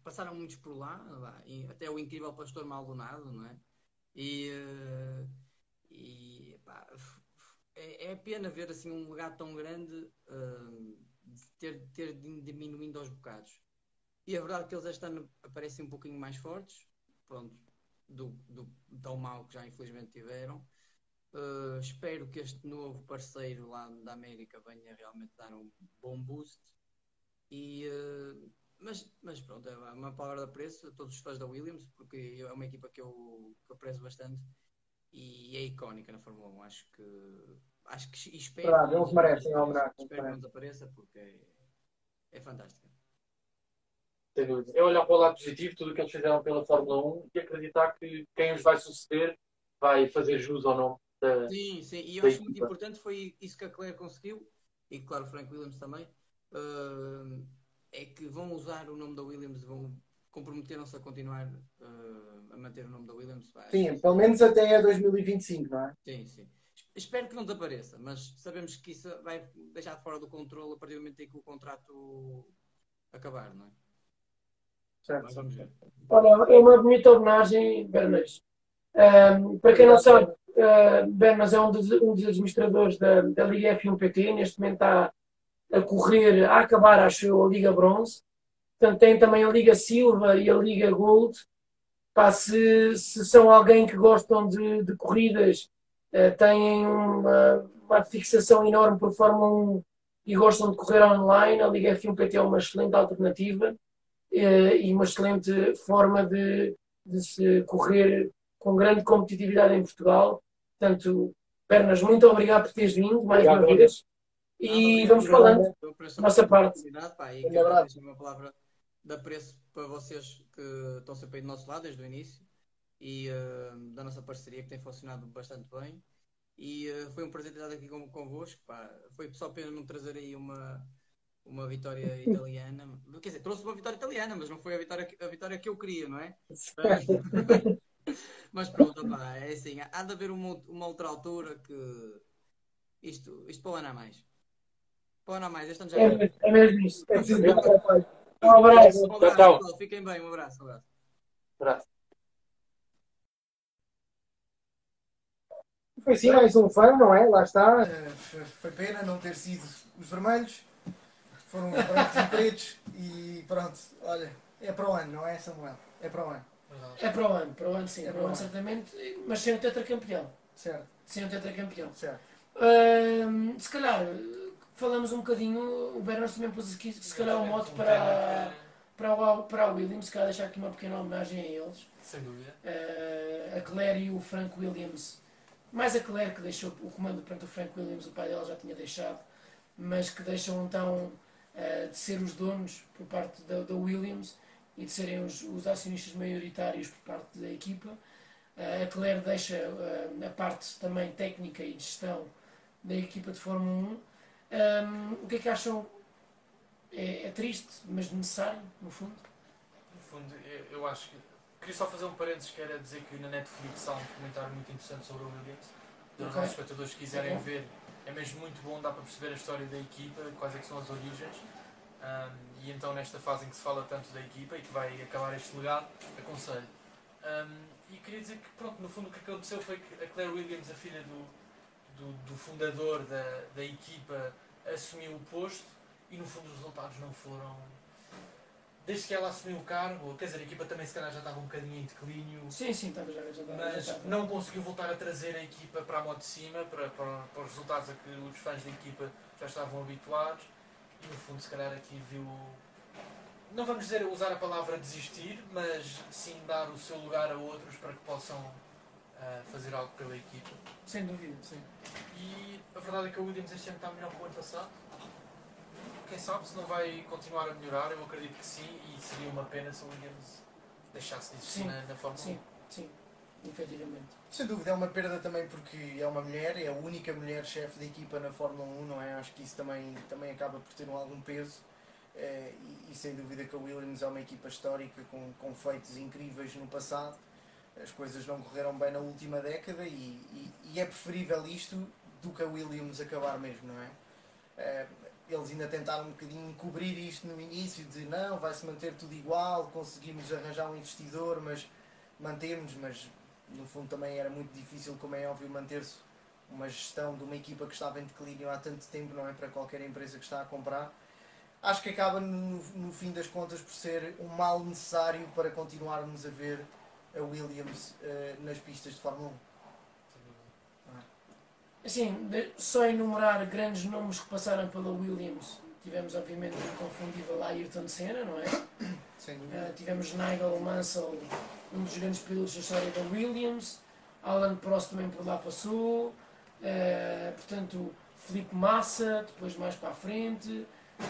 S5: passaram muitos por lá, até o incrível Pastor Maldonado, não é? E, eh, e pá, é, é pena ver assim um legado tão grande de ter, ter diminuindo aos bocados. E é verdade que eles este ano aparecem um pouquinho mais fortes, pronto, do, do tão mal que já infelizmente tiveram. Uh, espero que este novo parceiro lá da América venha realmente dar um bom boost. E, uh, mas, mas pronto, é uma palavra de apreço a todos os fãs da Williams, porque é uma equipa que eu, que eu prezo bastante e é icónica na Fórmula 1. Acho que, acho que espero,
S3: Verdade, eles merecem a homenagem,
S5: espero que não desapareça porque é, é fantástica.
S2: Sem dúvida. É olhar para o lado positivo, tudo o que eles fizeram pela Fórmula 1 e acreditar que quem os vai suceder vai fazer jus ou não. da-
S5: Sim, sim, e eu
S2: da
S5: acho muito
S2: equipa.
S5: importante foi isso que a Claire conseguiu, e claro, o Frank Williams também, uh, é que vão usar o nome da Williams, vão comprometeram-se a continuar uh, a manter o nome da Williams. Pá,
S3: Sim, pelo menos até 2025, não é?
S5: sim, sim. Espero que não desapareça, mas sabemos que isso vai deixar fora do controle a partir do momento em que o contrato acabar, não é?
S3: Certo,
S5: vamos ver.
S1: Olha, é uma bonita homenagem, Bernas. Ahm, para quem não sabe, uh, Bernas é um dos, um dos administradores da, da Liga F1 PT. Neste momento está a correr, a acabar, acho eu, a Liga Bronze. Portanto, tem também a Liga Silva e a Liga Gold. Pá, se, se são alguém que gostam de, de corridas, eh, têm uma, uma fixação enorme por Fórmula 1 e gostam de correr online, a Liga F1 PT é uma excelente alternativa eh, e uma excelente forma de, de se correr com grande competitividade em Portugal. Portanto, Pernas, muito obrigado por teres vindo mais
S2: Obrigado,
S1: uma vez. E
S5: Ah,
S1: vamos falando.
S5: Eu apreço a
S1: Nossa parte.
S5: pá, e uma palavra de apreço para vocês que estão sempre aí do nosso lado desde o início e eh, da nossa parceria que tem funcionado bastante bem. E eh, foi um prazer estar aqui com, convosco. Pá. Foi só pena não trazer aí uma, uma vitória italiana. Quer dizer, trouxe uma vitória italiana, mas não foi a vitória, que- a vitória que eu queria, não é? Mas pronto, pá, é assim, há de haver uma, uma outra altura que isto, isto para o ano a mais. Para o ano a mais, este ano já
S1: É,
S5: é.
S1: mesmo- é mesmo isso.
S3: É preciso ver o rapaz.
S1: Um abraço.
S5: Um abraço,
S2: Tchau.
S5: pessoal. Fiquem bem, um abraço. Um abraço.
S2: Abraço.
S4: Foi sim mais um fã, não é? Lá está.
S3: F- Foi pena não ter sido os vermelhos, foram os brancos e pretos e pronto, olha, é para o ano, não é Samuel? É para o ano,
S1: É para o ano, para o ano sim,
S3: É
S1: para o ano certamente, mas sem o tetracampeão.
S3: certo,
S1: Sem o tetracampeão.
S3: certo.
S1: Ahm, se calhar, falamos um bocadinho, o Bernard também pôs aqui, se calhar, um mote para, para, o, para o Williams, se calhar deixar aqui uma pequena homenagem a eles.
S2: Sem dúvida.
S1: Eh, a Claire e o Frank Williams, mais a Claire que deixou o comando perante o Frank Williams, o pai dela já tinha deixado, mas que deixam então eh, de ser os donos por parte da, da Williams e de serem os, os acionistas maioritários por parte da equipa. Eh, a Claire deixa a parte também técnica e de gestão da equipa de Fórmula 1. Ahm, o que é que acham? É, é triste, mas necessário, no fundo?
S2: No fundo, eu, eu acho que. Queria só fazer um parênteses que era dizer que na Netflix há um documentário muito interessante sobre o Williams. Dos
S1: Ok.
S2: nossos espectadores que quiserem ver, é mesmo muito bom, dá para perceber a história da equipa, quais é são as origens. Ahm, e então, nesta fase em que se fala tanto da equipa e que vai acabar este legado, aconselho. Ahm, e queria dizer que, pronto, no fundo, o que aconteceu foi que a Claire Williams, a filha do, do, do fundador da, da equipa, assumiu o posto e, no fundo, os resultados não foram desde que ela assumiu o cargo, quer dizer, a equipa também se calhar já estava um bocadinho em declínio,
S1: Sim, sim, estava já, já, já
S2: mas
S1: estava.
S2: não conseguiu voltar a trazer a equipa para a moto de cima, para, para, para os resultados a que os fãs da equipa já estavam habituados e no fundo se calhar aqui viu, não vamos dizer usar a palavra desistir, mas sim dar o seu lugar a outros para que possam ah, fazer algo pela equipa.
S1: Sem dúvida, sim.
S2: E a verdade é que o Williams este ano está melhor que o ano passado. Quem sabe se não vai continuar a melhorar, eu acredito que sim, e seria uma pena se o Williams deixasse de existir
S1: Sim,
S2: na, na Fórmula 1.
S1: Sim, sim, efetivamente.
S3: Sem dúvida é uma perda também porque é uma mulher, é a única mulher chefe da equipa na Fórmula 1, não é? Acho que isso também, também acaba por ter um algum peso. Eh, e, e sem dúvida que a Williams é uma equipa histórica com, com feitos incríveis no passado. As coisas não correram bem na última década e, e, e é preferível isto do que a Williams acabar mesmo, não é? Eh, eles ainda tentaram um bocadinho cobrir isto no início, de não, vai-se manter tudo igual, conseguimos arranjar um investidor, mas mantemos, mas no fundo também era muito difícil, como é óbvio, manter-se uma gestão de uma equipa que estava em declínio há tanto tempo, não é? Para qualquer empresa que está a comprar. Acho que acaba, no, no fim das contas, por ser um mal necessário para continuarmos a ver a Williams eh, nas pistas de Fórmula 1.
S1: Assim, de- só enumerar grandes nomes que passaram pela Williams. Tivemos, obviamente, o inconfundível Ayrton Senna, não é?
S3: Sem
S1: Uh,
S3: dúvida.
S1: tivemos Nigel Mansell, um dos grandes pilotos da história da Williams. Alan Prost também por lá passou. Uh, portanto, Felipe Massa, depois mais para a frente.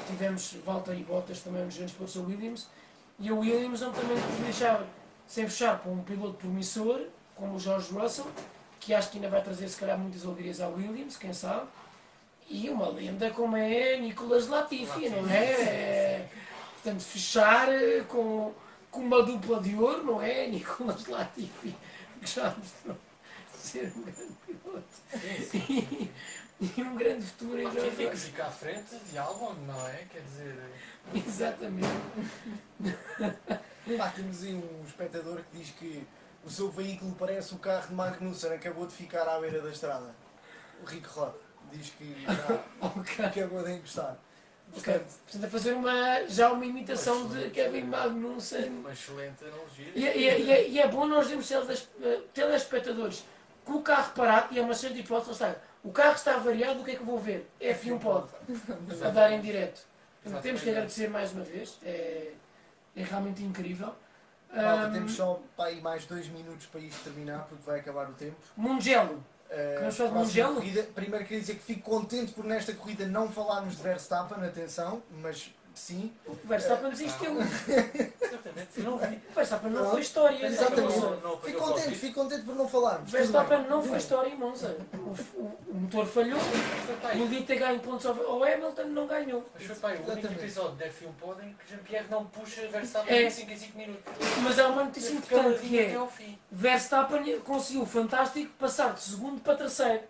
S1: Tivemos Valtteri Bottas, também um dos grandes pilotos da Williams. E a Williams não também deixar sem fechar para um piloto promissor, como o George Russell, que acho que ainda vai trazer se calhar muitas alegrias à Williams, quem sabe. E uma lenda como é Nicolas Latifi, não é? É, Portanto, fechar eh, com, com uma dupla de ouro, não é? Nicolas Latifi, que já mostrou ser um grande piloto e, e um grande futuro em
S2: Quem fica
S1: George
S2: fica à frente de Albon, não é? Quer dizer,
S1: Exatamente.
S3: Pá, temos aí um espectador que diz que o seu veículo parece o carro de Magnussen, acabou de ficar à beira da estrada. O Rico Rod diz que já
S1: Ok.
S3: acabou de encostar. Portanto,
S1: Portanto, a fazer uma, já uma imitação de Kevin Magnussen.
S2: uma excelente analogia.
S1: E, é- e é- e é- e é bom nós termos teles- eh, telespectadores com o carro parado e é uma excelente hipótese, está. O carro está variado, o que é que eu vou ver? F1 pode, a dar em direto. Portanto, temos que agradecer mais uma vez, é, é realmente incrível.
S3: malta,
S1: Ahm,
S3: temos só pá, aí mais dois minutos para isto terminar, porque vai acabar o tempo.
S1: Mugello,
S3: Uh,
S1: Vamos falar de
S3: próxima
S1: Mugello?
S3: corrida. Primeiro queria dizer que fico contente por nesta corrida não falarmos de Verstappen, atenção, mas sim.
S1: O Verstappen desistiu.
S2: Exatamente.
S1: Não. O Verstappen não foi história.
S3: Exatamente.
S1: Monza.
S2: Não, não
S3: Fico contente, fico contente por não falarmos.
S1: O Verstappen não foi história em Monza. O, o- o motor falhou. Podia ter ganho pontos ao Hamilton, não ganhou.
S2: Mas foi pá, aí, o único episódio de F1 podem que Jean-Pierre não puxa Verstappen
S1: É.
S2: em 5 em 5 minutos.
S1: Mas há uma notícia importante que é. Verstappen conseguiu o fantástico passar de segundo para terceiro.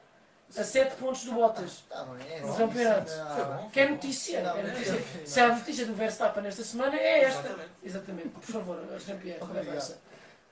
S1: A 7 pontos do Bottas.
S3: Tá bem, é
S1: No campeonato.
S2: bom.
S1: Que é notícia.
S3: Não,
S1: é notícia.
S3: não.
S1: Se a notícia do Verstappen esta semana é esta.
S2: Exatamente.
S1: Exatamente. Por favor, Jean-Pierre,
S3: Obrigado.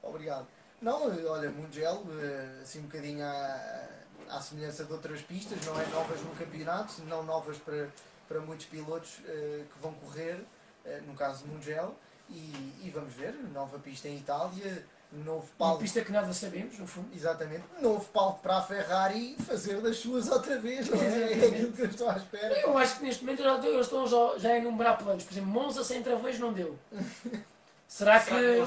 S3: Obrigado. Não, olha, Mugello, eh, assim um bocadinho à, à semelhança de outras pistas, não é novas no campeonato, não novas para, para muitos pilotos eh, que vão correr, eh, no caso de Mugello, e, e vamos ver, nova pista em Itália, novo
S1: Uma
S3: palco,
S1: pista que nada sabemos, no fundo.
S3: exatamente, novo palco para a Ferrari fazer das suas outra vez, não é? É aquilo que eu estou à espera.
S1: Eu acho que neste momento já, eles estão já, já a enumerar planos. Por exemplo, Monza sem travões não deu. Será
S2: Será que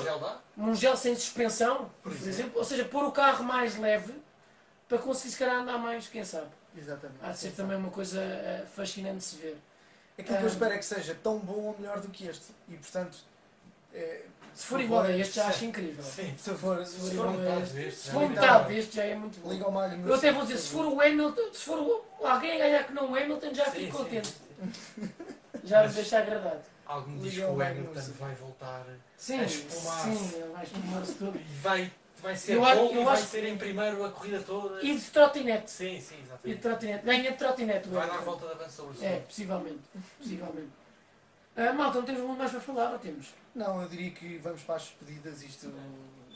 S1: que
S2: o gel
S1: sem suspensão, por
S2: exemplo.
S1: exemplo? Ou seja, pôr o carro mais leve para conseguir se calhar andar mais, quem sabe?
S3: Exatamente.
S1: Há de ser também uma coisa eh, fascinante de se ver.
S3: Aquilo que eu espero é que seja tão bom ou melhor do que este, e portanto, eh,
S1: Se for igual a este, já acho incrível.
S2: Sim.
S3: se for, se for
S2: for
S1: for
S2: metade deste,
S1: Se
S2: já
S1: for
S2: é
S1: metade deste, já é muito bom.
S3: Liga ao.
S1: Eu até vou dizer, se for o Hamilton, se for o- alguém a ganhar que não o Hamilton, já fico contente. Já me deixa agradado.
S2: Algo me diz que o Hamilton vai voltar
S1: Sim,
S2: A espumar-se.
S1: sim, vai espumar-se tudo.
S2: e vai, vai ser
S1: Eu
S2: bom
S1: acho-
S2: e
S1: eu
S2: vai
S1: acho-
S2: ser em primeiro a corrida toda.
S1: E de trotinete.
S2: Sim, sim,
S1: E de
S2: exatamente.
S1: trotinete. Ganha de trotinete o
S2: Vai dar volta da avançador.
S1: É, possivelmente. possivelmente. Ah, malta, não temos muito mais para falar, ou temos?
S3: Não, eu diria que vamos para as despedidas, isto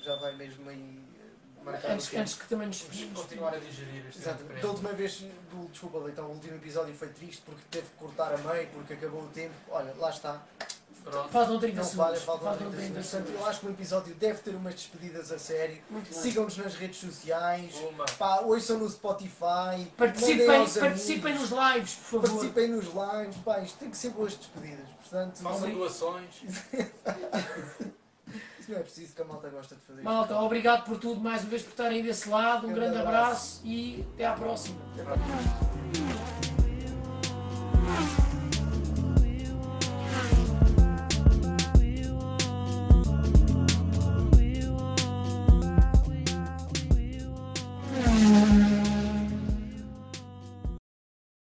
S3: já vai mesmo aí eh, marcar
S1: Antes, antes que também nos
S2: continuar a digerir este
S3: Exato.
S2: grande
S3: Da última vez, do, desculpa Leitão, o último episódio foi triste porque teve que cortar a meio, porque acabou o tempo. Olha, lá está.
S2: Pronto.
S1: Faltam 30
S3: Não
S1: segundos.
S3: falha, faltam
S1: Faltam
S3: 30
S1: 30
S3: segundos. Eu acho que o episódio deve ter umas despedidas a sério. Sigam-nos nas redes sociais.
S2: Uma.
S3: Pá, ouçam no Spotify.
S1: Participem,
S3: aos
S1: participem nos lives, por favor.
S3: Participem nos lives. Pá, isto tem que ser boas despedidas. Portanto,
S2: Façam
S3: não,
S2: doações.
S3: não é preciso que a malta gosta de fazer
S1: Malta,
S3: isto.
S1: obrigado por tudo, mais uma vez por estarem desse lado. Um
S3: Grande
S1: grande
S3: abraço.
S1: abraço e até à próxima.
S3: Até a próxima.